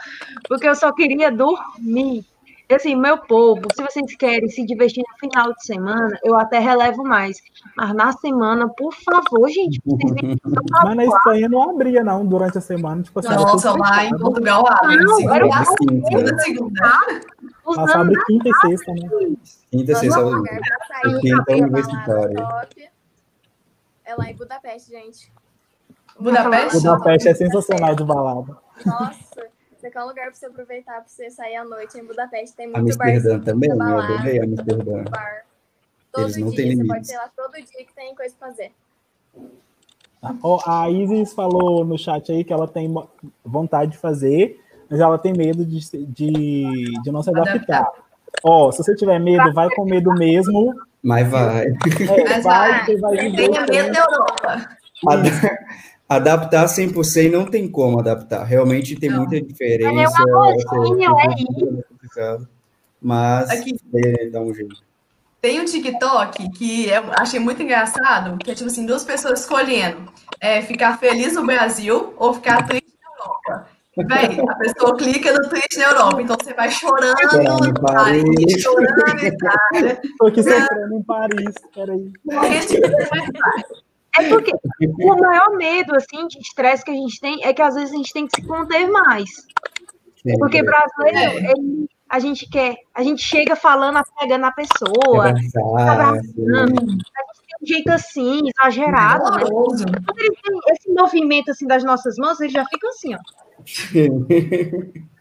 porque eu só queria dormir. E assim, meu povo, se vocês querem se divertir no final de semana, eu até relevo mais. Mas na semana, por favor, gente, vocês têm que Mas na Espanha não abria, não, durante a semana. Tipo assim, Nossa, lá em. Portugal abre. Não, segunda, era É quinta, segunda, segunda. Passa usando abre quinta e sexta, né? quinta, Nossa, sexta, sair quinta pra universitária. Balada. É lá em Budapeste, gente. Budapeste? Budapeste é sensacional de balada. Nossa, isso aqui é um lugar pra você aproveitar, pra você sair à noite em Budapeste. Tem muito Amsterdã barzinho, também, muita eu balada, adorei Amsterdã. bar. Todo Eles não dia, têm você limites. pode ir lá todo dia que tem coisa pra fazer. Ó, a Isis falou no chat aí que ela tem vontade de fazer, mas ela tem medo de, de, de não se adaptar. Ó, se você tiver medo, vai com medo mesmo. Mas vai. É, Mas vai, vai, vai. Tenha medo da Europa. Ad- Adaptar 100% não tem como adaptar. Realmente tem Não. muita diferença. É um amorzinho, é é complicado. Mas Aqui. é, dá um jeito. Tem um TikTok que eu achei muito engraçado, que é tipo assim, duas pessoas escolhendo é, ficar feliz no Brasil ou ficar triste na Europa. Véi, a pessoa clica no triste na Europa, então você vai chorando Chorando em Paris, Paris. chorando em Itália, Tô aqui sofrendo em Paris. Peraí. É porque o maior medo, assim, de estresse que a gente tem é que às vezes a gente tem que se conter mais. Porque brasileiro, É. ele- a gente quer, a gente chega falando, apegando a pessoa, assim. tem um jeito assim, exagerado, né? Horroroso. Quando ele tem esse movimento assim das nossas mãos, ele já fica assim, ó.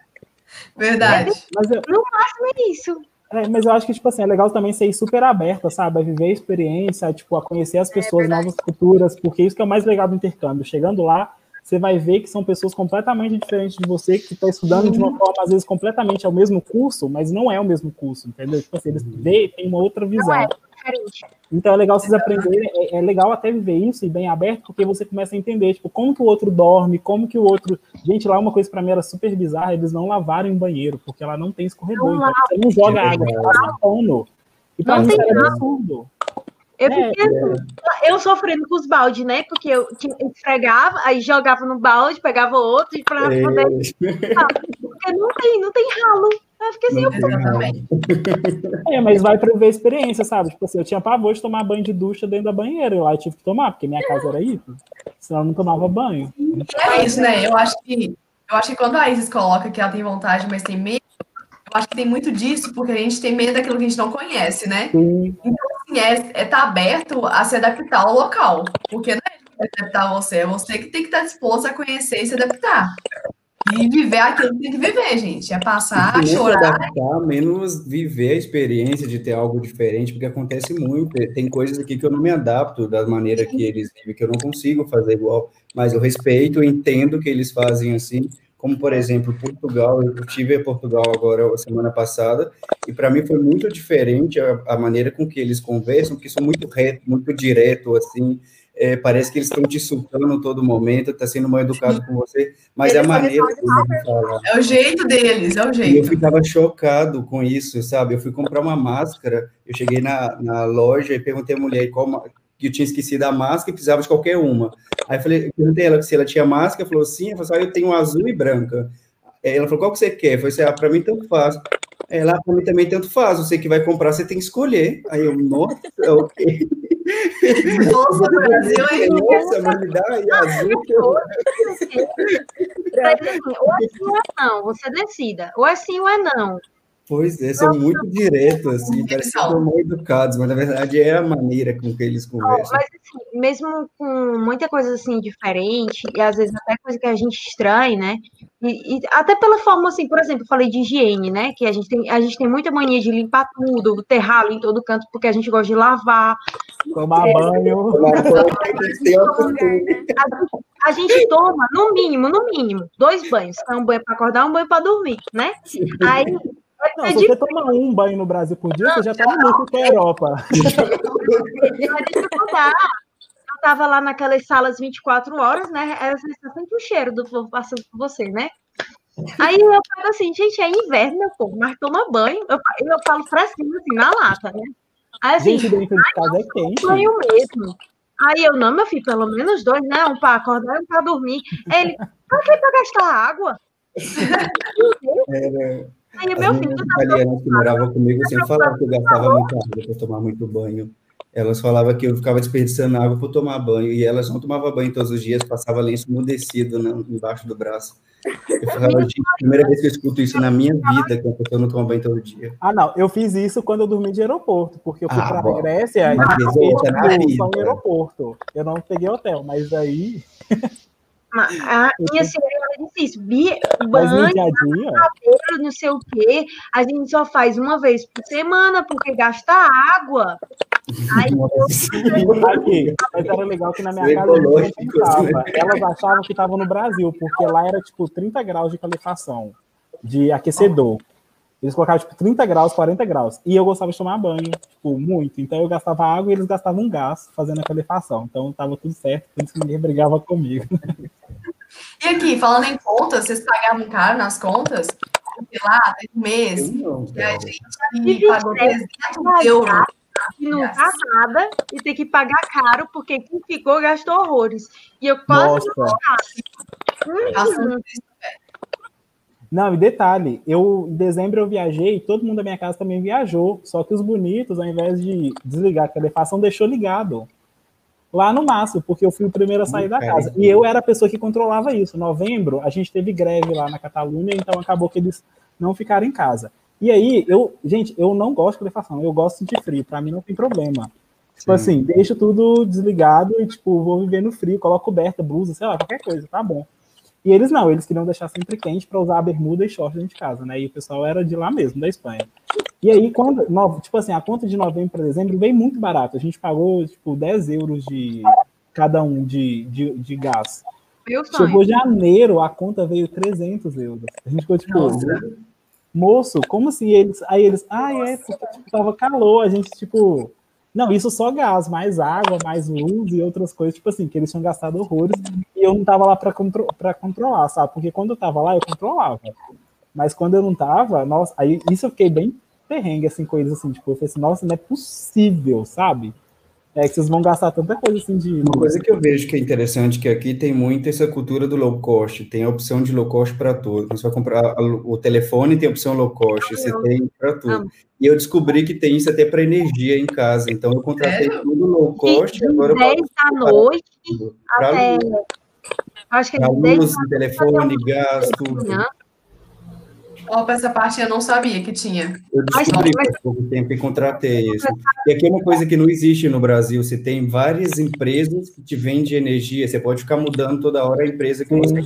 Verdade. Mas eu, É isso. é, mas eu acho que, tipo assim, é legal também ser super aberta, sabe? A viver a experiência, tipo, a conhecer as pessoas, verdade. novas culturas, porque isso que é o mais legal do intercâmbio. Chegando lá, você vai ver que são pessoas completamente diferentes de você, que estão estudando de uma forma, às vezes, completamente ao mesmo curso, mas não é o mesmo curso, entendeu? Tipo assim, eles têm uma outra visão. Não é diferente. Então é legal vocês aprenderem, é, é legal até viver isso e bem aberto, porque você começa a entender, tipo, como que o outro dorme, como que o outro. Gente, lá uma coisa pra mim era super bizarra, eles não lavarem o banheiro, porque ela não tem escorredor, Não então você não joga É água, verdade. passa pano. E pra Não mim era absurdo. Eu É, fiquei assim, eu sofrendo com os baldes, né? Porque eu esfregava, aí jogava no balde, pegava outro e pra poder. Porque não tem, não tem ralo. Eu fiquei assim, eu Exatamente. É, mas vai pra ver a experiência, sabe? Tipo assim, eu tinha pavor de tomar banho de ducha dentro da banheira, e lá eu tive que tomar, porque minha casa era isso. Senão eu não tomava banho. É isso, né? Eu acho que eu acho que quando a Isis coloca que ela tem vontade, mas tem medo, eu acho que tem muito disso, porque a gente tem medo daquilo que a gente não conhece, né? Sim. Assim, é estar aberto a se adaptar ao local. Porque não é adaptar a você, é você que tem que estar disposto a conhecer e se adaptar. E viver aquilo que tem que viver, gente. É passar, chorar. adaptar, menos viver a experiência de ter algo diferente, porque acontece muito. Tem coisas aqui que eu não me adapto da maneira que eles vivem, que eu não consigo fazer igual, mas eu respeito, eu entendo que eles fazem assim. Como, por exemplo, Portugal, eu tive em Portugal agora, semana passada, e para mim foi muito diferente a, a maneira com que eles conversam, porque são muito reto, muito direto, assim, é, parece que eles estão te insultando a todo momento, está sendo mal educado com você, mas é a Eles maneira respondem que eles falam. É o jeito deles, é o E eu jeito. ficava chocado com isso, sabe? Eu fui comprar uma máscara, eu cheguei na, na loja e perguntei à mulher qual que eu tinha esquecido a máscara e precisava de qualquer uma. Aí eu falei, eu perguntei ela se ela tinha máscara, ela falou sim, eu falei, assim, ah, eu tenho azul e branca. Aí Ela falou, qual que você quer? Eu falei assim, ah, pra mim tanto faz. Ela, pra mim também tanto faz, você que vai comprar, você tem que escolher. Aí eu, nossa, ok. Nossa, Brasil, mas me dá aí azul. assim, ou é sim ou é não, você decida. Ou é sim ou é não. Pois é, são muito diretos, assim, parece que são. mal educados, mas na verdade é a maneira com que eles conversam. Mas assim, mesmo com muita coisa assim diferente, e às vezes até coisa que a gente estranha, né? E, e até pela forma, assim, por exemplo, eu falei de higiene, né? Que a gente tem, a gente tem muita mania de limpar tudo, ter ralo em todo canto, porque a gente gosta de lavar. Tomar banho. Uma costume. A gente toma, no mínimo, no mínimo, dois banhos. É um banho para acordar, um banho para dormir, né? Aí Não, é se você toma um banho no Brasil por dia, você já tá no lucro com a Europa. Mas deixa eu contar. Eu tava lá naquelas salas 24 horas, né? Era você sente o cheiro do povo passando por você, né? Aí eu falo assim, gente, é inverno, meu povo, mas toma banho. Eu, eu falo fresquinho assim, na lata, né? Aí assim, Gente, dentro de casa é quente. banho mesmo. Aí eu, não, meu filho, pelo menos dois, né? Um para acordar e um para dormir. Ele, pra que pra gastar água? Era, Aí as meu filho, tá italianas que moravam comigo sempre falavam que eu gastava muita água para tomar muito banho. elas falavam que eu ficava desperdiçando água para tomar banho, e elas não tomavam banho todos os dias, passava lenço umedecido embaixo do braço. Eu falava, gente, primeira vez que eu escuto isso na minha vida, que a pessoa não toma banho todo dia. Ah, não, eu fiz isso quando eu dormi de aeroporto, porque eu fui Ah, para bom. a Grécia e eu só no aeroporto. Eu não peguei hotel, mas aí, A minha senhora ela disse isso. Banho, cabelo, não sei o quê, a gente só faz uma vez por semana, porque gasta água. Aí eu aqui, mas era legal que na minha casa? Elas achavam que estavam no Brasil, porque lá era tipo 30 graus de calefação, de aquecedor. Eles colocavam tipo 30 graus, 40 graus. E eu gostava de tomar banho, tipo, muito. Então eu gastava água e eles gastavam gás fazendo a calefação. Então tava tudo certo, por isso que ninguém brigava comigo. E aqui, falando em contas, vocês pagavam caro nas contas? Sei lá, teve um mês. Não, E a gente pagou 300 euros. que não dá nada e tem que pagar caro, porque quem ficou gastou horrores. E eu quase Nossa. Hum, Não, e detalhe, eu em dezembro eu viajei, todo mundo da minha casa também viajou, só que os bonitos, ao invés de desligar a calefação, deixou ligado. Lá no máximo, porque eu fui o primeiro a sair da casa. E eu era a pessoa que controlava isso. Em novembro, a gente teve greve lá na Catalunha, então acabou que eles não ficaram em casa. E aí, eu, gente, eu não gosto de calefação, eu gosto de frio, pra mim não tem problema. Tipo Sim. assim, deixo tudo desligado e, tipo, vou viver no frio, coloco coberta, blusa, sei lá, qualquer coisa, tá bom. E eles não, eles queriam deixar sempre quente para usar a bermuda e short dentro de casa, né? E o pessoal era de lá mesmo, da Espanha. E aí, quando, tipo assim, a conta de novembro para dezembro veio muito barato. A gente pagou, tipo, 10 euros de cada um de, de, de gás. Meu sonho. Chegou janeiro, a conta veio 300 euros. A gente ficou tipo, Nossa. moço, como assim? Eles, aí eles, ah, é, porque tipo, tava calor, a gente, tipo, não, isso só gás, mais água, mais luz e outras coisas, tipo assim, que eles tinham gastado horrores e eu não tava lá para contro pra controlar, sabe? Porque quando eu tava lá, eu controlava. Mas quando eu não tava, nossa, aí isso eu fiquei bem perrengue, assim, coisas assim, tipo, eu falei assim, nossa, não é possível, sabe? É que vocês vão gastar tanta coisa assim de. Uma coisa que eu vejo que é interessante que aqui tem muito essa cultura do low cost, tem a opção de low cost para tudo. Você vai comprar o telefone, tem a opção low cost, você tem para tudo. Amo. E eu descobri que tem isso até para energia em casa, então eu contratei Sério? tudo low cost, de agora eu 10 da noite para até. Acho que é de 10 luz, telefone, gás, tudo. manhã. Opa, essa parte eu não sabia que tinha. Eu Mas- descobri mas- faz pouco tempo e contratei isso. E aqui é uma coisa que não existe no Brasil. Você tem várias empresas que te vendem energia. Você pode ficar mudando toda hora a empresa que você.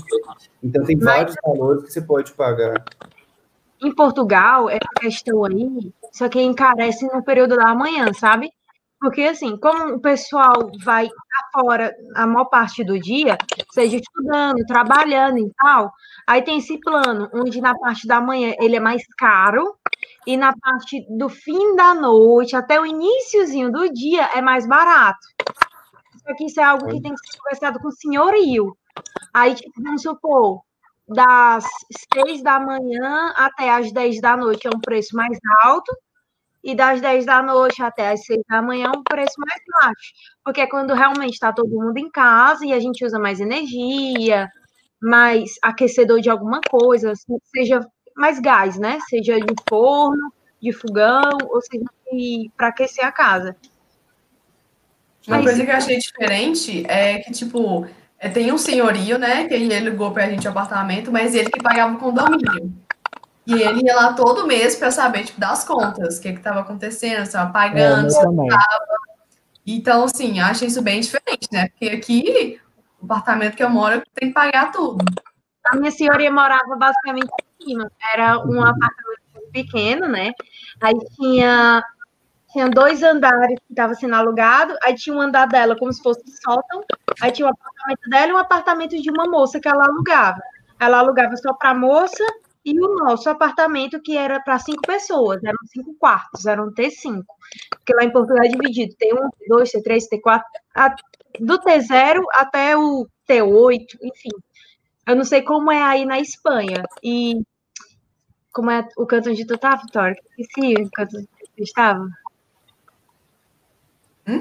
Então tem Mas- vários valores que você pode pagar. Em Portugal, essa questão aí, só que encarece no período da manhã, sabe? Porque, assim, como o pessoal vai fora a maior parte do dia, seja estudando, trabalhando e tal, aí tem esse plano, onde na parte da manhã ele é mais caro, e na parte do fim da noite, até o iníciozinho do dia, é mais barato. Só que isso é algo que tem que ser conversado com o senhorio. Aí, tipo, vamos supor, das seis da manhã até as 10 da noite é um preço mais alto, e das 10 da noite até as 6 da manhã é um preço mais baixo. Porque é quando realmente está todo mundo em casa e a gente usa mais energia, mais aquecedor de alguma coisa, assim, seja mais gás, né? Seja de forno, de fogão, ou seja para aquecer a casa. Uma Mas- coisa que eu achei diferente é que, tipo, é, tem um senhorio, né? Que ele ligou pra gente o apartamento, mas ele que pagava o condomínio. E ele ia lá todo mês pra saber, tipo, das contas, o que que tava acontecendo, se tava É, pagando. meu também. Então, assim, eu achei isso bem diferente, né? Porque aqui, o apartamento que eu moro, tem que pagar tudo. A minha senhoria morava basicamente em cima. Era um apartamento pequeno, né? Aí tinha, tinha dois andares que estavam sendo alugado. Aí tinha um andar dela como se fosse sótão. Aí tinha o apartamento dela e um apartamento de uma moça que ela alugava. Ela alugava só para a moça e o nosso apartamento, que era para cinco pessoas. Eram cinco quartos, eram T5. Porque lá em Portugal é dividido. Tem um, dois, T3, T4. a- do T0 até o T8, enfim. Eu não sei como é aí na Espanha. E como é o canto onde tu tá, Vitória? Esqueci o canto onde tu estava.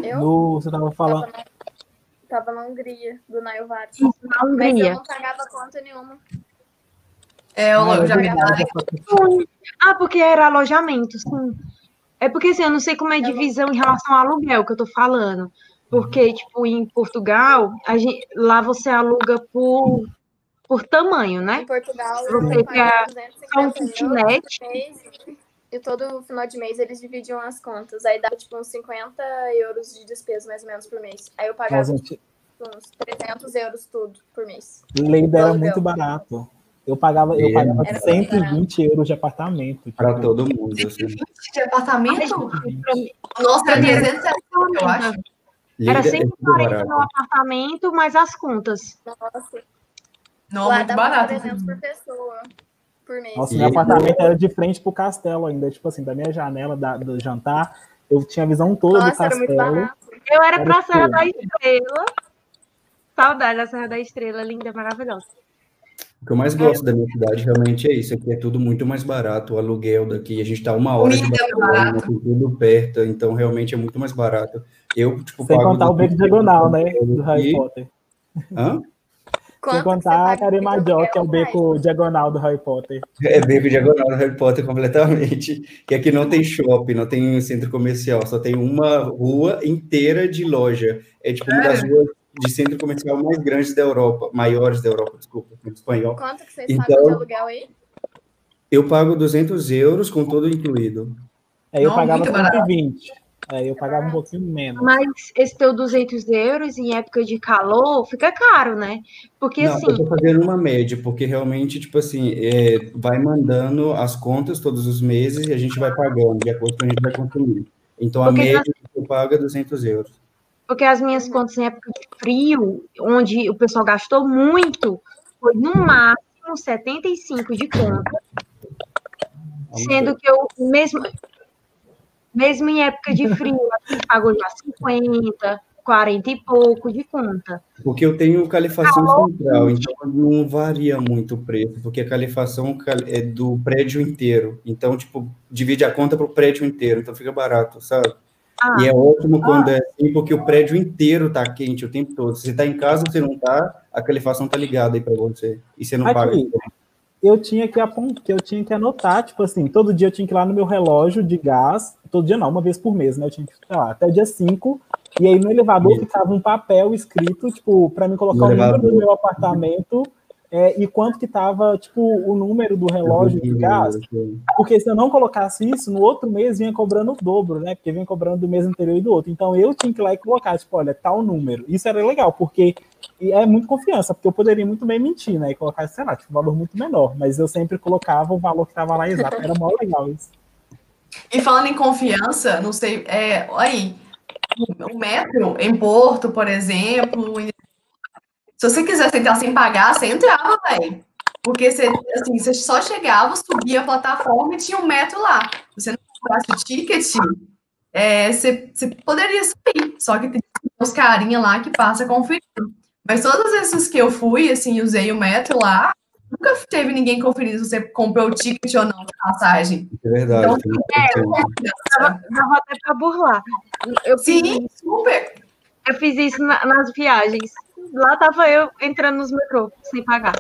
Eu No- você tava falando. tava na, tava na Hungria, do Nail. Isso, na Mas eu Hungria. não pagava conta nenhuma. É, eu, Ah, é já. Ah, porque era alojamento, sim. É porque assim, eu não sei como é a divisão em relação ao aluguel que eu tô falando. Porque, tipo, em Portugal, a gente, lá você aluga por, por tamanho, Em né? Portugal, Você pago só um 250 euros kitnet. por mês, e todo final de mês eles dividiam as contas. Aí dava tipo uns 50 euros de despesa mais ou menos por mês. Aí eu pagava gente, uns 300 euros tudo por mês. Leida era Aluguel. muito barato. Eu pagava, eu É, pagava era 120 euros de apartamento. Para tipo, todo mundo. Assim. De apartamento? Nossa, era Pra mim era 300 reais, eu acho. Era Leida é tudo 140 barato. no apartamento, mais as contas. Nossa, Não, lá muito dava barato. 300 por pessoa por mês. Nossa, meu apartamento era de frente pro castelo ainda. Tipo assim, da minha janela da- do jantar, eu tinha a visão toda do Nossa, era muito castelo. barato. Eu era Era pra Serra da Estrela. Saudade da Serra da Estrela, linda, maravilhosa. O que eu mais gosto da minha cidade realmente é isso, aqui é tudo muito mais barato, o aluguel daqui, a gente está uma hora de Comida é Barcelona, barato. tem tudo perto, então realmente é muito mais barato. Eu, tipo, Sem pago contar o beco 200 diagonal, né? Do Harry. Potter. Hã? Quanto Sem que contar a Major, que é o beco diagonal do Harry Potter. É beco diagonal do Harry Potter completamente. Que aqui não tem shopping, não tem centro comercial, só tem uma rua inteira de loja. É tipo uma das ruas de centro comercial mais grandes da Europa, maiores da Europa, desculpa, em espanhol. Quanto que vocês Então- pagam de aluguel aí? Eu pago 200 euros com tudo incluído. Aí eu Não, pagava muito barato. 120. Aí eu pagava um pouquinho menos. Mas esse teu 200 euros em época de calor fica caro, né? Porque Não, assim, eu tô fazendo uma média, porque realmente, tipo assim, é, vai mandando as contas todos os meses e a gente vai pagando de acordo com o que a gente vai consumir. Então, a Porque média nós- que eu pago é 200 euros. Porque as minhas contas em época de frio, onde o pessoal gastou muito, foi no máximo 75 de conta. Sendo que eu, mesmo, mesmo em época de frio, a gente pagou já 50, 40 e pouco de conta. Porque eu tenho calefação central, então não varia muito o preço, porque a calefação cal- é do prédio inteiro. Então, tipo, divide a conta pro prédio inteiro, então fica barato, sabe? Ah. E é ótimo quando é assim, porque o prédio inteiro tá quente o tempo todo. Se você tá em casa, você não tá, a calefação tá ligada aí para você. E você não Aqui. paga. eu tinha que apontar, eu tinha que anotar, tipo assim, todo dia eu tinha que ir lá no meu relógio de gás, todo dia não, uma vez por mês, né? Eu tinha que ir lá até o dia 5, e aí no elevador Isso. ficava um papel escrito, tipo, para me colocar No o número do meu apartamento é, e quanto que tava, tipo, o número do relógio de gás. Porque se eu não colocasse isso, no outro mês vinha cobrando o dobro, né? Porque vinha cobrando do mês anterior e do outro. Então eu tinha que ir lá e colocar, tipo, olha, tal número. Isso era legal, porque e é muito confiança, porque eu poderia muito bem mentir, né? E colocar, sei lá, tipo, um valor muito menor. Mas eu sempre colocava o valor que estava lá exato. Era mó legal isso. E falando em confiança, não sei, é, aí, o metro em Porto, por exemplo, em- se você quisesse entrar sem pagar, você entrava, velho. Porque você, assim, você só chegava, subia a plataforma e tinha um metro lá. Se você não comprasse o ticket, é, você, você poderia subir. Só que tem uns carinha lá que passa conferindo. Mas todas as vezes que eu fui, assim, usei o metro lá, nunca teve ninguém conferindo se você comprou o ticket ou não de passagem. É verdade. Então, tem muita coisa. Dava, dava até para burlar. Eu fiz, Sim, super. eu fiz isso na- nas viagens. Lá tava eu entrando nos metrô, sem pagar.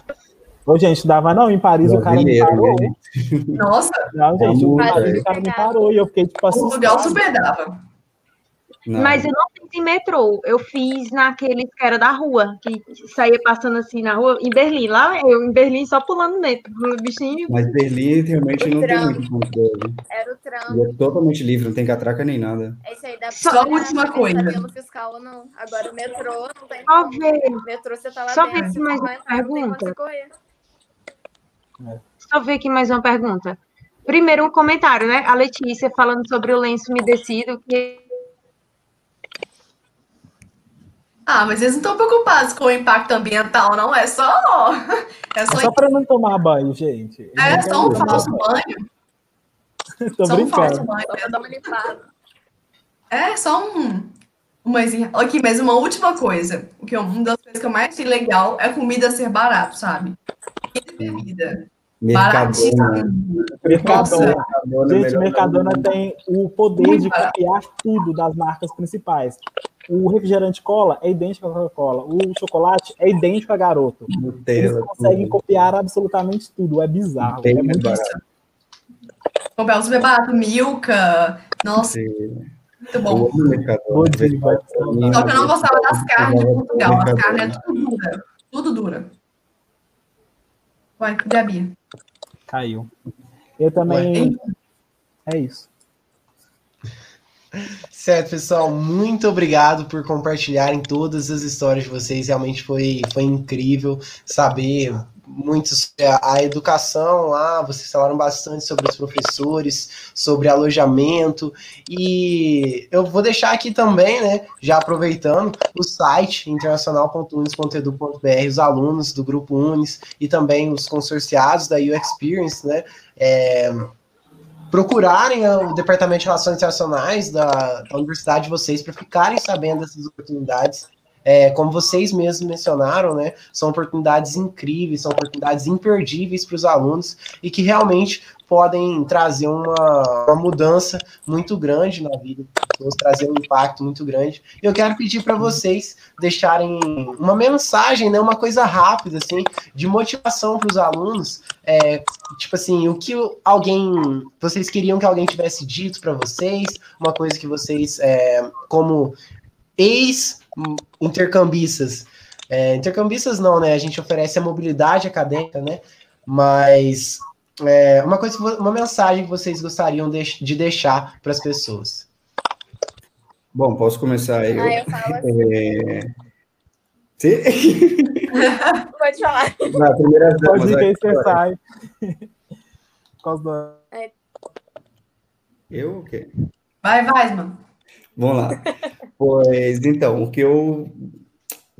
Ô, gente, dava não, em Paris o cara me Brasileiro, parou. né? Nossa, Não, gente, o Muito, Paris, é. o cara me parou e eu fiquei, tipo, Portugal assustado. super dava. Não. Mas eu não fiz em metrô, eu fiz naqueles que era da rua, que saía passando assim na rua, em Berlim. Lá eu, em Berlim, só pulando dentro, no bichinho. Mas Berlim realmente não tem muito controle. Era o tram. Ele é totalmente livre, não tem catraca nem nada. Esse aí dá Só a última coisa. tá tendo fiscal ou não. Agora o metrô não tem Só como. ver, Metrô você tá lá Só dentro, ver mais uma entrar, não pergunta. correr. só ver aqui mais uma pergunta. Primeiro, um comentário, né? A Letícia falando sobre o lenço umedecido, que Ah, mas eles não estão preocupados com o impacto ambiental, não. É só. É É só, só pra não tomar banho, gente. é só um falso banho. banho. Tô Só um falso brincando. banho. Só pra dar uma limpada. É só um. Umazinha. Aqui, mas uma última coisa. O que eu- uma das coisas que eu mais achei legal é comida ser barato, sabe? Comida e bebida. Mercadona. Baratíssimo. Mercadona. Mercadona é Gente, Mercadona tem o poder Muito de barato. copiar tudo das marcas principais. O refrigerante cola é idêntico à Coca-Cola. O chocolate é idêntico a garoto. Eles Nutella. conseguem tudo. copiar absolutamente tudo. É bizarro. Bem é muito barato. O Belzo é barato, Milka. Nossa, Sim. muito bom. esse celular. Só que eu não gostava das carnes de Portugal. As carnes é tudo dura. Tudo dura. Vai, Gabi. Caiu. Eu também. É isso. Certo, pessoal, muito obrigado por compartilharem todas as histórias de vocês. Realmente foi, foi incrível saber muito sobre a, a educação lá. Vocês falaram bastante sobre os professores, sobre alojamento. E eu vou deixar aqui também, né, já aproveitando, o site internacional.unis.edu.br, os alunos do Grupo Unis e também os consorciados da U Experience, né? É, procurarem o Departamento de Relações Internacionais da, da universidade de vocês para ficarem sabendo dessas oportunidades. É, como vocês mesmos mencionaram, né, são oportunidades incríveis, são oportunidades imperdíveis para os alunos e que realmente podem trazer uma, uma mudança muito grande na vida trazer um impacto muito grande. E eu quero pedir para vocês deixarem uma mensagem, né, uma coisa rápida, assim, de motivação para os alunos, é, tipo assim, o que alguém, vocês queriam que alguém tivesse dito para vocês, uma coisa que vocês, é, como ex-intercambistas, é, intercambistas não, né, a gente oferece a mobilidade acadêmica, né, mas é, uma coisa, uma mensagem que vocês gostariam de, de deixar para as pessoas. Bom, posso começar eu. Ah, eu falo assim. É... Pode falar. Na primeira Pode aí aqui, você olha. sai. Do- Eu o quê? Vai, vai, mano. Vamos lá. Pois então, o que eu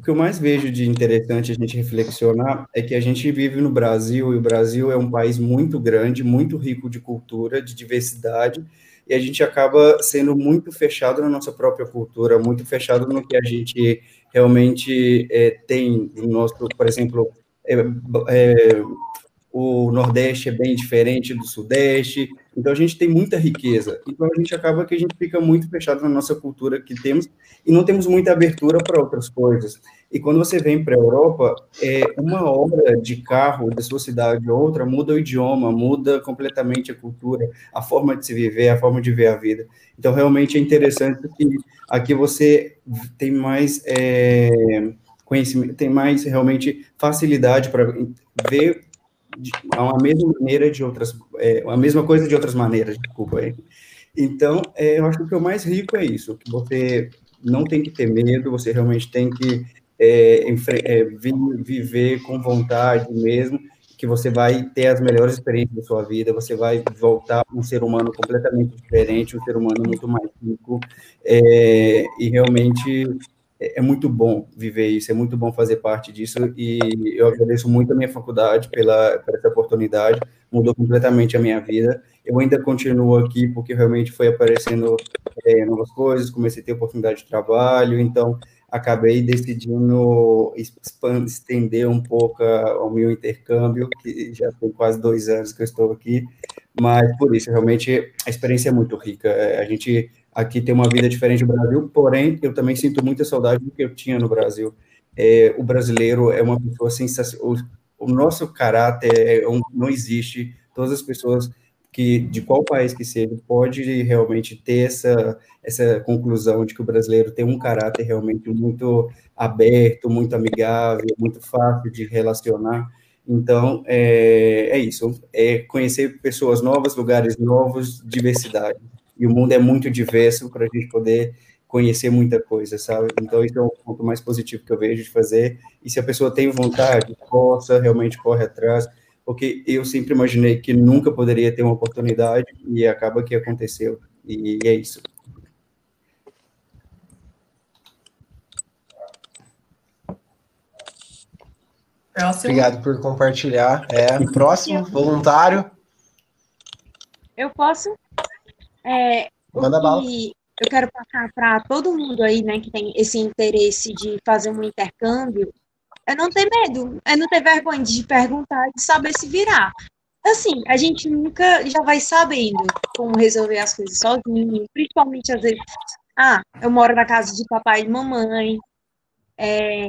que eu mais vejo de interessante a gente reflexionar é que a gente vive no Brasil e o Brasil é um país muito grande, muito rico de cultura, de diversidade, e a gente acaba sendo muito fechado na nossa própria cultura, muito fechado no que a gente realmente é, tem no nosso, por exemplo, é, é, o Nordeste é bem diferente do Sudeste, então a gente tem muita riqueza. Então a gente acaba que a gente fica muito fechado na nossa cultura que temos e não temos muita abertura para outras coisas. E quando você vem para a Europa, é uma hora de carro da sua cidade a outra muda o idioma, muda completamente a cultura, a forma de se viver, a forma de ver a vida. Então realmente é interessante que aqui você tem mais é, conhecimento, tem mais realmente facilidade para ver uma mesma maneira de outras, é, a mesma coisa de outras maneiras, desculpa aí. Então, é, eu acho que o mais rico é isso, que você não tem que ter medo, você realmente tem que é, é, vi- viver com vontade mesmo, que você vai ter as melhores experiências da sua vida, você vai voltar um ser humano completamente diferente, um ser humano muito mais rico, é, e realmente é é muito bom viver isso, é muito bom fazer parte disso e eu agradeço muito a minha faculdade pela, essa oportunidade, mudou completamente a minha vida. Eu ainda continuo aqui porque realmente foi aparecendo é, novas coisas, comecei a ter oportunidade de trabalho, então acabei decidindo estender um pouco o meu intercâmbio, que já tem quase dois anos que eu estou aqui, mas por isso, realmente, a experiência é muito rica. É, A gente aqui tem uma vida diferente do Brasil, porém, eu também sinto muita saudade do que eu tinha no Brasil. É, o brasileiro é uma pessoa sensacional. O, o nosso caráter é um- não existe. Todas as pessoas que, de qual país que seja, pode realmente ter essa, essa conclusão de que o brasileiro tem um caráter realmente muito aberto, muito amigável, muito fácil de relacionar. Então, é, é isso. É conhecer pessoas novas, lugares novos, diversidade e o mundo é muito diverso para a gente poder conhecer muita coisa, sabe? Então, isso é o ponto mais positivo que eu vejo de fazer. E se a pessoa tem vontade, possa, realmente corre atrás, porque eu sempre imaginei que nunca poderia ter uma oportunidade e acaba que aconteceu. E é isso. Próximo. Obrigado por compartilhar. É, próximo, voluntário, Eu posso? É, o manda bala. que eu quero passar para todo mundo aí, né, que tem esse interesse de fazer um intercâmbio, é não ter medo, é não ter vergonha de perguntar, de saber se virar. Assim, a gente nunca já vai sabendo como resolver as coisas sozinho, principalmente às vezes, ah, eu moro na casa de papai e mamãe, é,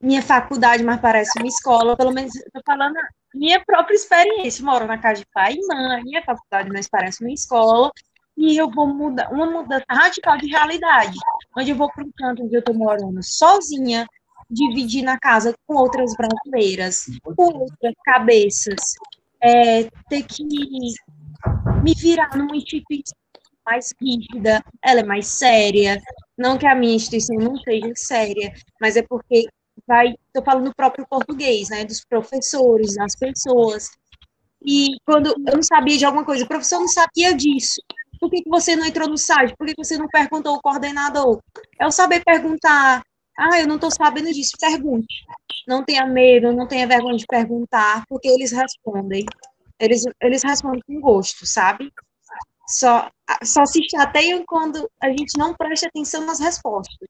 minha faculdade, mas parece uma escola, pelo menos tô falando minha própria experiência. Moro na casa de pai e mãe, a faculdade mais parece uma escola, e eu vou mudar uma mudança radical de realidade, onde eu vou para um canto onde eu estou morando sozinha, dividir na casa com outras brasileiras, com outras cabeças, é, ter que me virar numa instituição mais rígida, ela é mais séria, não que a minha instituição não seja séria, mas é porque vai, estou falando do próprio português, né, dos professores, das pessoas, e quando eu não sabia de alguma coisa, o professor não sabia disso, por que, que você não entrou no site? Por que, que você não perguntou ao coordenador? É o saber perguntar. Ah, eu não estou sabendo disso. Pergunte. Não tenha medo, não tenha vergonha de perguntar, porque eles respondem. Eles, eles respondem com gosto, sabe? Só, só se chateiam quando a gente não presta atenção nas respostas.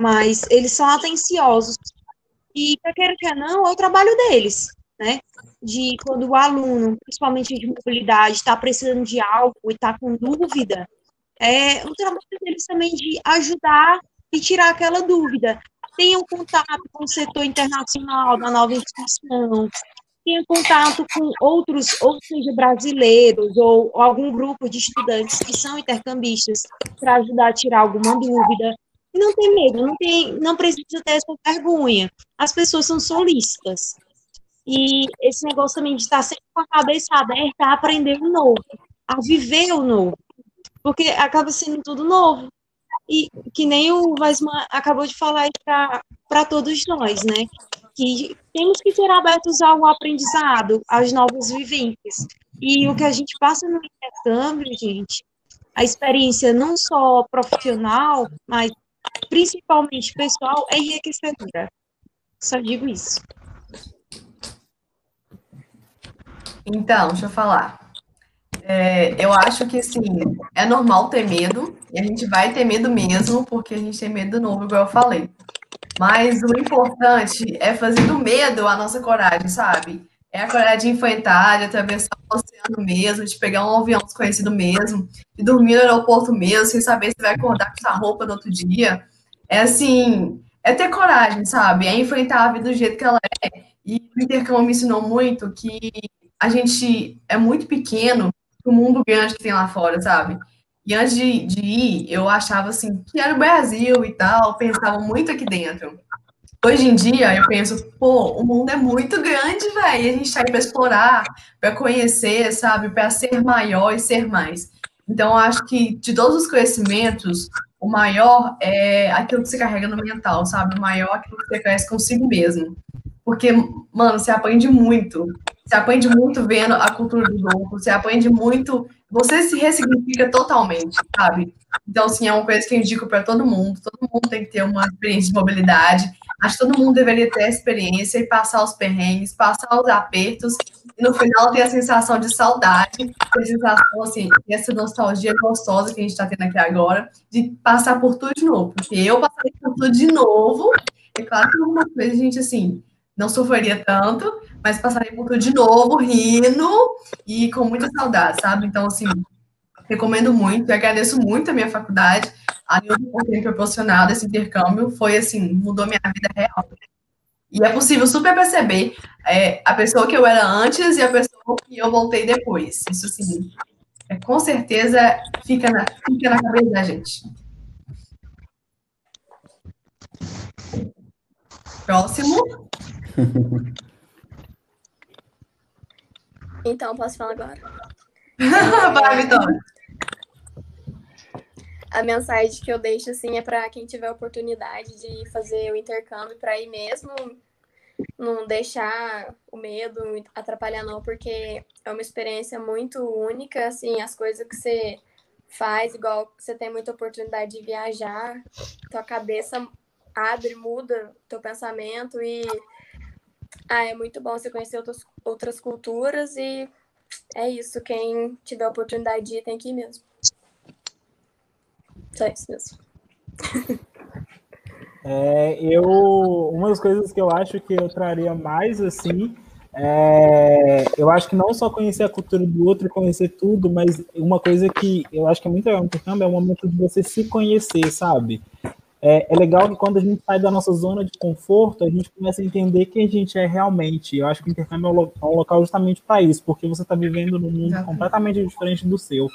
Mas eles são atenciosos. E, quer queira, quer não, é o trabalho deles, né? de quando o aluno, principalmente de mobilidade, está precisando de algo e está com dúvida, é o trabalho deles também de ajudar e tirar aquela dúvida. Tenham contato com o setor internacional da nova instituição, tenha contato com outros, ou seja, brasileiros, ou, ou algum grupo de estudantes que são intercambistas para ajudar a tirar alguma dúvida. Não tem medo, não, tem, não precisa ter essa vergonha. As pessoas são solícitas. E esse negócio também de estar sempre com a cabeça aberta a aprender o novo, a viver o novo. Porque acaba sendo tudo novo. E que nem o Weisman acabou de falar para todos nós, né? Que temos que ser abertos ao aprendizado, às novas vivências. E o que a gente passa no intercâmbio, gente, a experiência não só profissional, mas principalmente pessoal, é enriquecedora. Só digo isso. Então, deixa eu falar. É, eu acho que, assim, é normal ter medo, e a gente vai ter medo mesmo, porque a gente tem medo novo, igual eu falei. Mas o importante é fazer do medo a nossa coragem, sabe? É a coragem de enfrentar, de atravessar o oceano mesmo, de pegar um avião desconhecido mesmo, de dormir no aeroporto mesmo, sem saber se vai acordar com essa roupa no outro dia. É assim, é ter coragem, sabe? É enfrentar a vida do jeito que ela é. E o intercâmbio me ensinou muito que a gente é muito pequeno o mundo grande que tem lá fora, sabe? E antes de, de, ir, eu achava assim que era o Brasil e tal, pensava muito aqui dentro. Hoje em dia, eu penso, pô, o mundo é muito grande, velho. A gente tá aí para explorar, para conhecer, sabe? Para ser maior e ser mais. Então, eu acho que de todos os conhecimentos, o maior é aquilo que você carrega no mental, sabe? O maior é aquilo que você conhece consigo mesmo. Porque, mano, você aprende muito. Você aprende muito vendo a cultura do grupo, você aprende muito, você se ressignifica totalmente, sabe? Então, assim, é uma coisa que eu indico para todo mundo. Todo mundo tem que ter uma experiência de mobilidade. Acho que todo mundo deveria ter a experiência e passar os perrengues, passar os apertos, e no final ter a sensação de saudade, a sensação, assim, essa nostalgia gostosa que a gente está tendo aqui agora, de passar por tudo de novo. Porque eu passei por tudo de novo, é claro que alguma coisa a gente, assim, não sofreria tanto, mas passaria por tudo de novo, rindo e com muita saudade, sabe? Então, assim, recomendo muito e agradeço muito a minha faculdade, a Nilton por ter proporcionado esse intercâmbio, foi assim, mudou minha vida real. E é possível super perceber é, a pessoa que eu era antes e a pessoa que eu voltei depois. Isso, assim, é, com certeza fica na, fica na cabeça da gente. Próximo. Então, posso falar agora? Vai, Vitória. A mensagem que eu deixo assim é para quem tiver oportunidade de fazer o intercâmbio para ir mesmo, não deixar o medo atrapalhar não, porque é uma experiência muito única, assim, as coisas que você faz, igual você tem muita oportunidade de viajar, tua cabeça abre, muda teu pensamento e ah, é muito bom você conhecer outras, outras culturas e é isso. Quem tiver oportunidade de ir tem que ir mesmo. Só isso mesmo. É, eu, uma das coisas que eu acho que eu traria mais assim, é, eu acho que não só conhecer a cultura do outro conhecer tudo, mas uma coisa que eu acho que é muito legal no intercâmbio é o momento de você se conhecer, sabe? É, é, legal que quando a gente sai da nossa zona de conforto, a gente começa a entender quem a gente é realmente. Eu acho que o intercâmbio é um, lo é um local justamente para isso, porque você está vivendo num mundo Exatamente. completamente diferente do seu.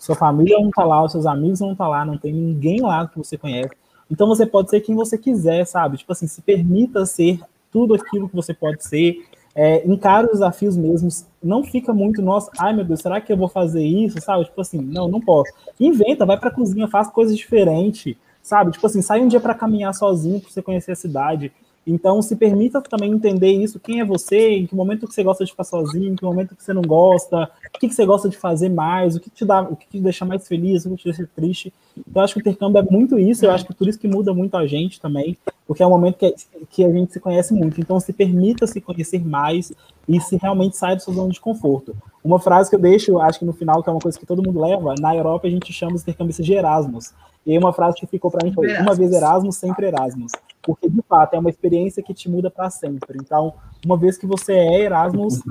Sua família não está lá, os seus amigos não estão tá lá, não tem ninguém lá que você conhece. Então você pode ser quem você quiser, sabe? Tipo assim, se permita ser tudo aquilo que você pode ser. É, encara os desafios mesmos, não fica muito, nossa, ai meu Deus, será que eu vou fazer isso, sabe? Tipo assim, não, não posso. Inventa, vai pra cozinha, faz coisas diferentes sabe? Tipo assim, sai um dia para caminhar sozinho, para você conhecer a cidade. Então, se permita também entender isso, quem é você, em que momento que você gosta de ficar sozinho, em que momento que você não gosta, o que, que você gosta de fazer mais, o que te dá, o que te deixa mais feliz, o que te deixa triste. Então, eu acho que o intercâmbio é muito isso, eu acho que por isso que muda muito a gente também, porque é um momento que, que a gente se conhece muito. Então, se permita se conhecer mais e se realmente sai do seu zona de conforto. Uma frase que eu deixo, acho que no final, que é uma coisa que todo mundo leva, na Europa a gente chama os intercâmbios de Erasmus. E aí uma frase que ficou para mim foi: uma vez Erasmus, sempre Erasmus. Porque de fato é uma experiência que te muda para sempre. Então, uma vez que você é Erasmus,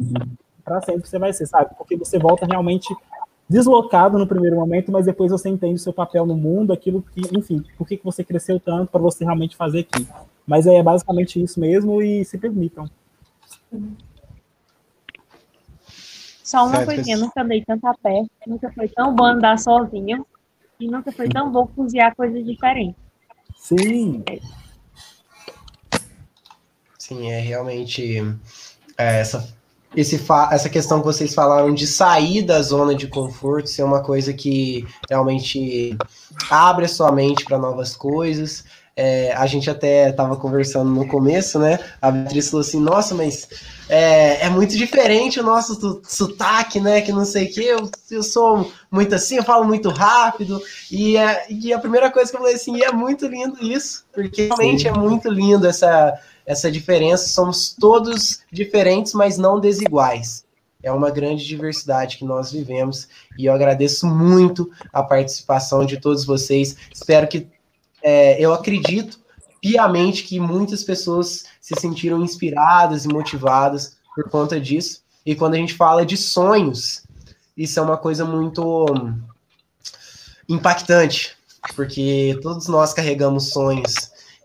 para sempre você vai ser, sabe? Porque você volta realmente deslocado no primeiro momento, mas depois você entende o seu papel no mundo, aquilo que, enfim, por que você cresceu tanto para você realmente fazer aqui. Mas é basicamente isso mesmo e se permitam. Só uma certo. coisinha, nunca dei tanta pé, nunca foi tão bom andar sozinho e nunca foi tão bom cozinhar coisas diferentes. Sim. Sim, é realmente é, essa, esse essa questão que vocês falaram de sair da zona de conforto ser uma coisa que realmente abre a sua mente para novas coisas. É, a gente até estava conversando no começo, né? A Beatriz falou assim: Nossa, mas é, é muito diferente o nosso sotaque, né? Que não sei o que. Eu, eu sou muito assim, eu falo muito rápido. E, é, e a primeira coisa que eu falei assim: e é muito lindo isso, porque realmente Sim. é muito lindo essa, essa diferença. Somos todos diferentes, mas não desiguais. É uma grande diversidade que nós vivemos e eu agradeço muito a participação de todos vocês. Espero que é, eu acredito piamente que muitas pessoas se sentiram inspiradas e motivadas por conta disso. E quando a gente fala de sonhos, isso é uma coisa muito impactante, porque todos nós carregamos sonhos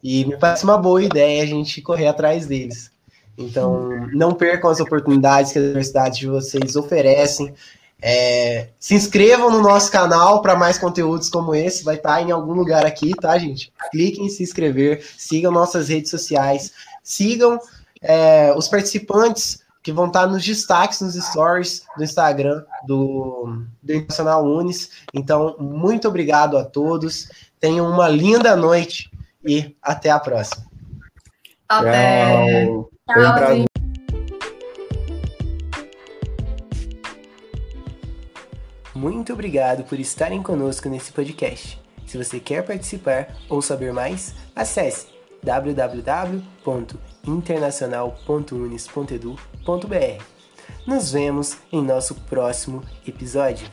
e me parece uma boa ideia a gente correr atrás deles. Então, não percam as oportunidades que as universidades de vocês oferecem. É, se inscrevam no nosso canal para mais conteúdos como esse, vai estar tá em algum lugar aqui, tá, gente? Cliquem em se inscrever, sigam nossas redes sociais, sigam é, os participantes que vão estar tá nos destaques, nos stories do Instagram do, do Internacional Unis. Então, muito obrigado a todos, tenham uma linda noite e até a próxima. Até. Tchau. Tchau. Muito obrigado por estarem conosco nesse podcast. Se você quer participar ou saber mais, acesse www.internacional.unis.edu.br. Nos vemos em nosso próximo episódio.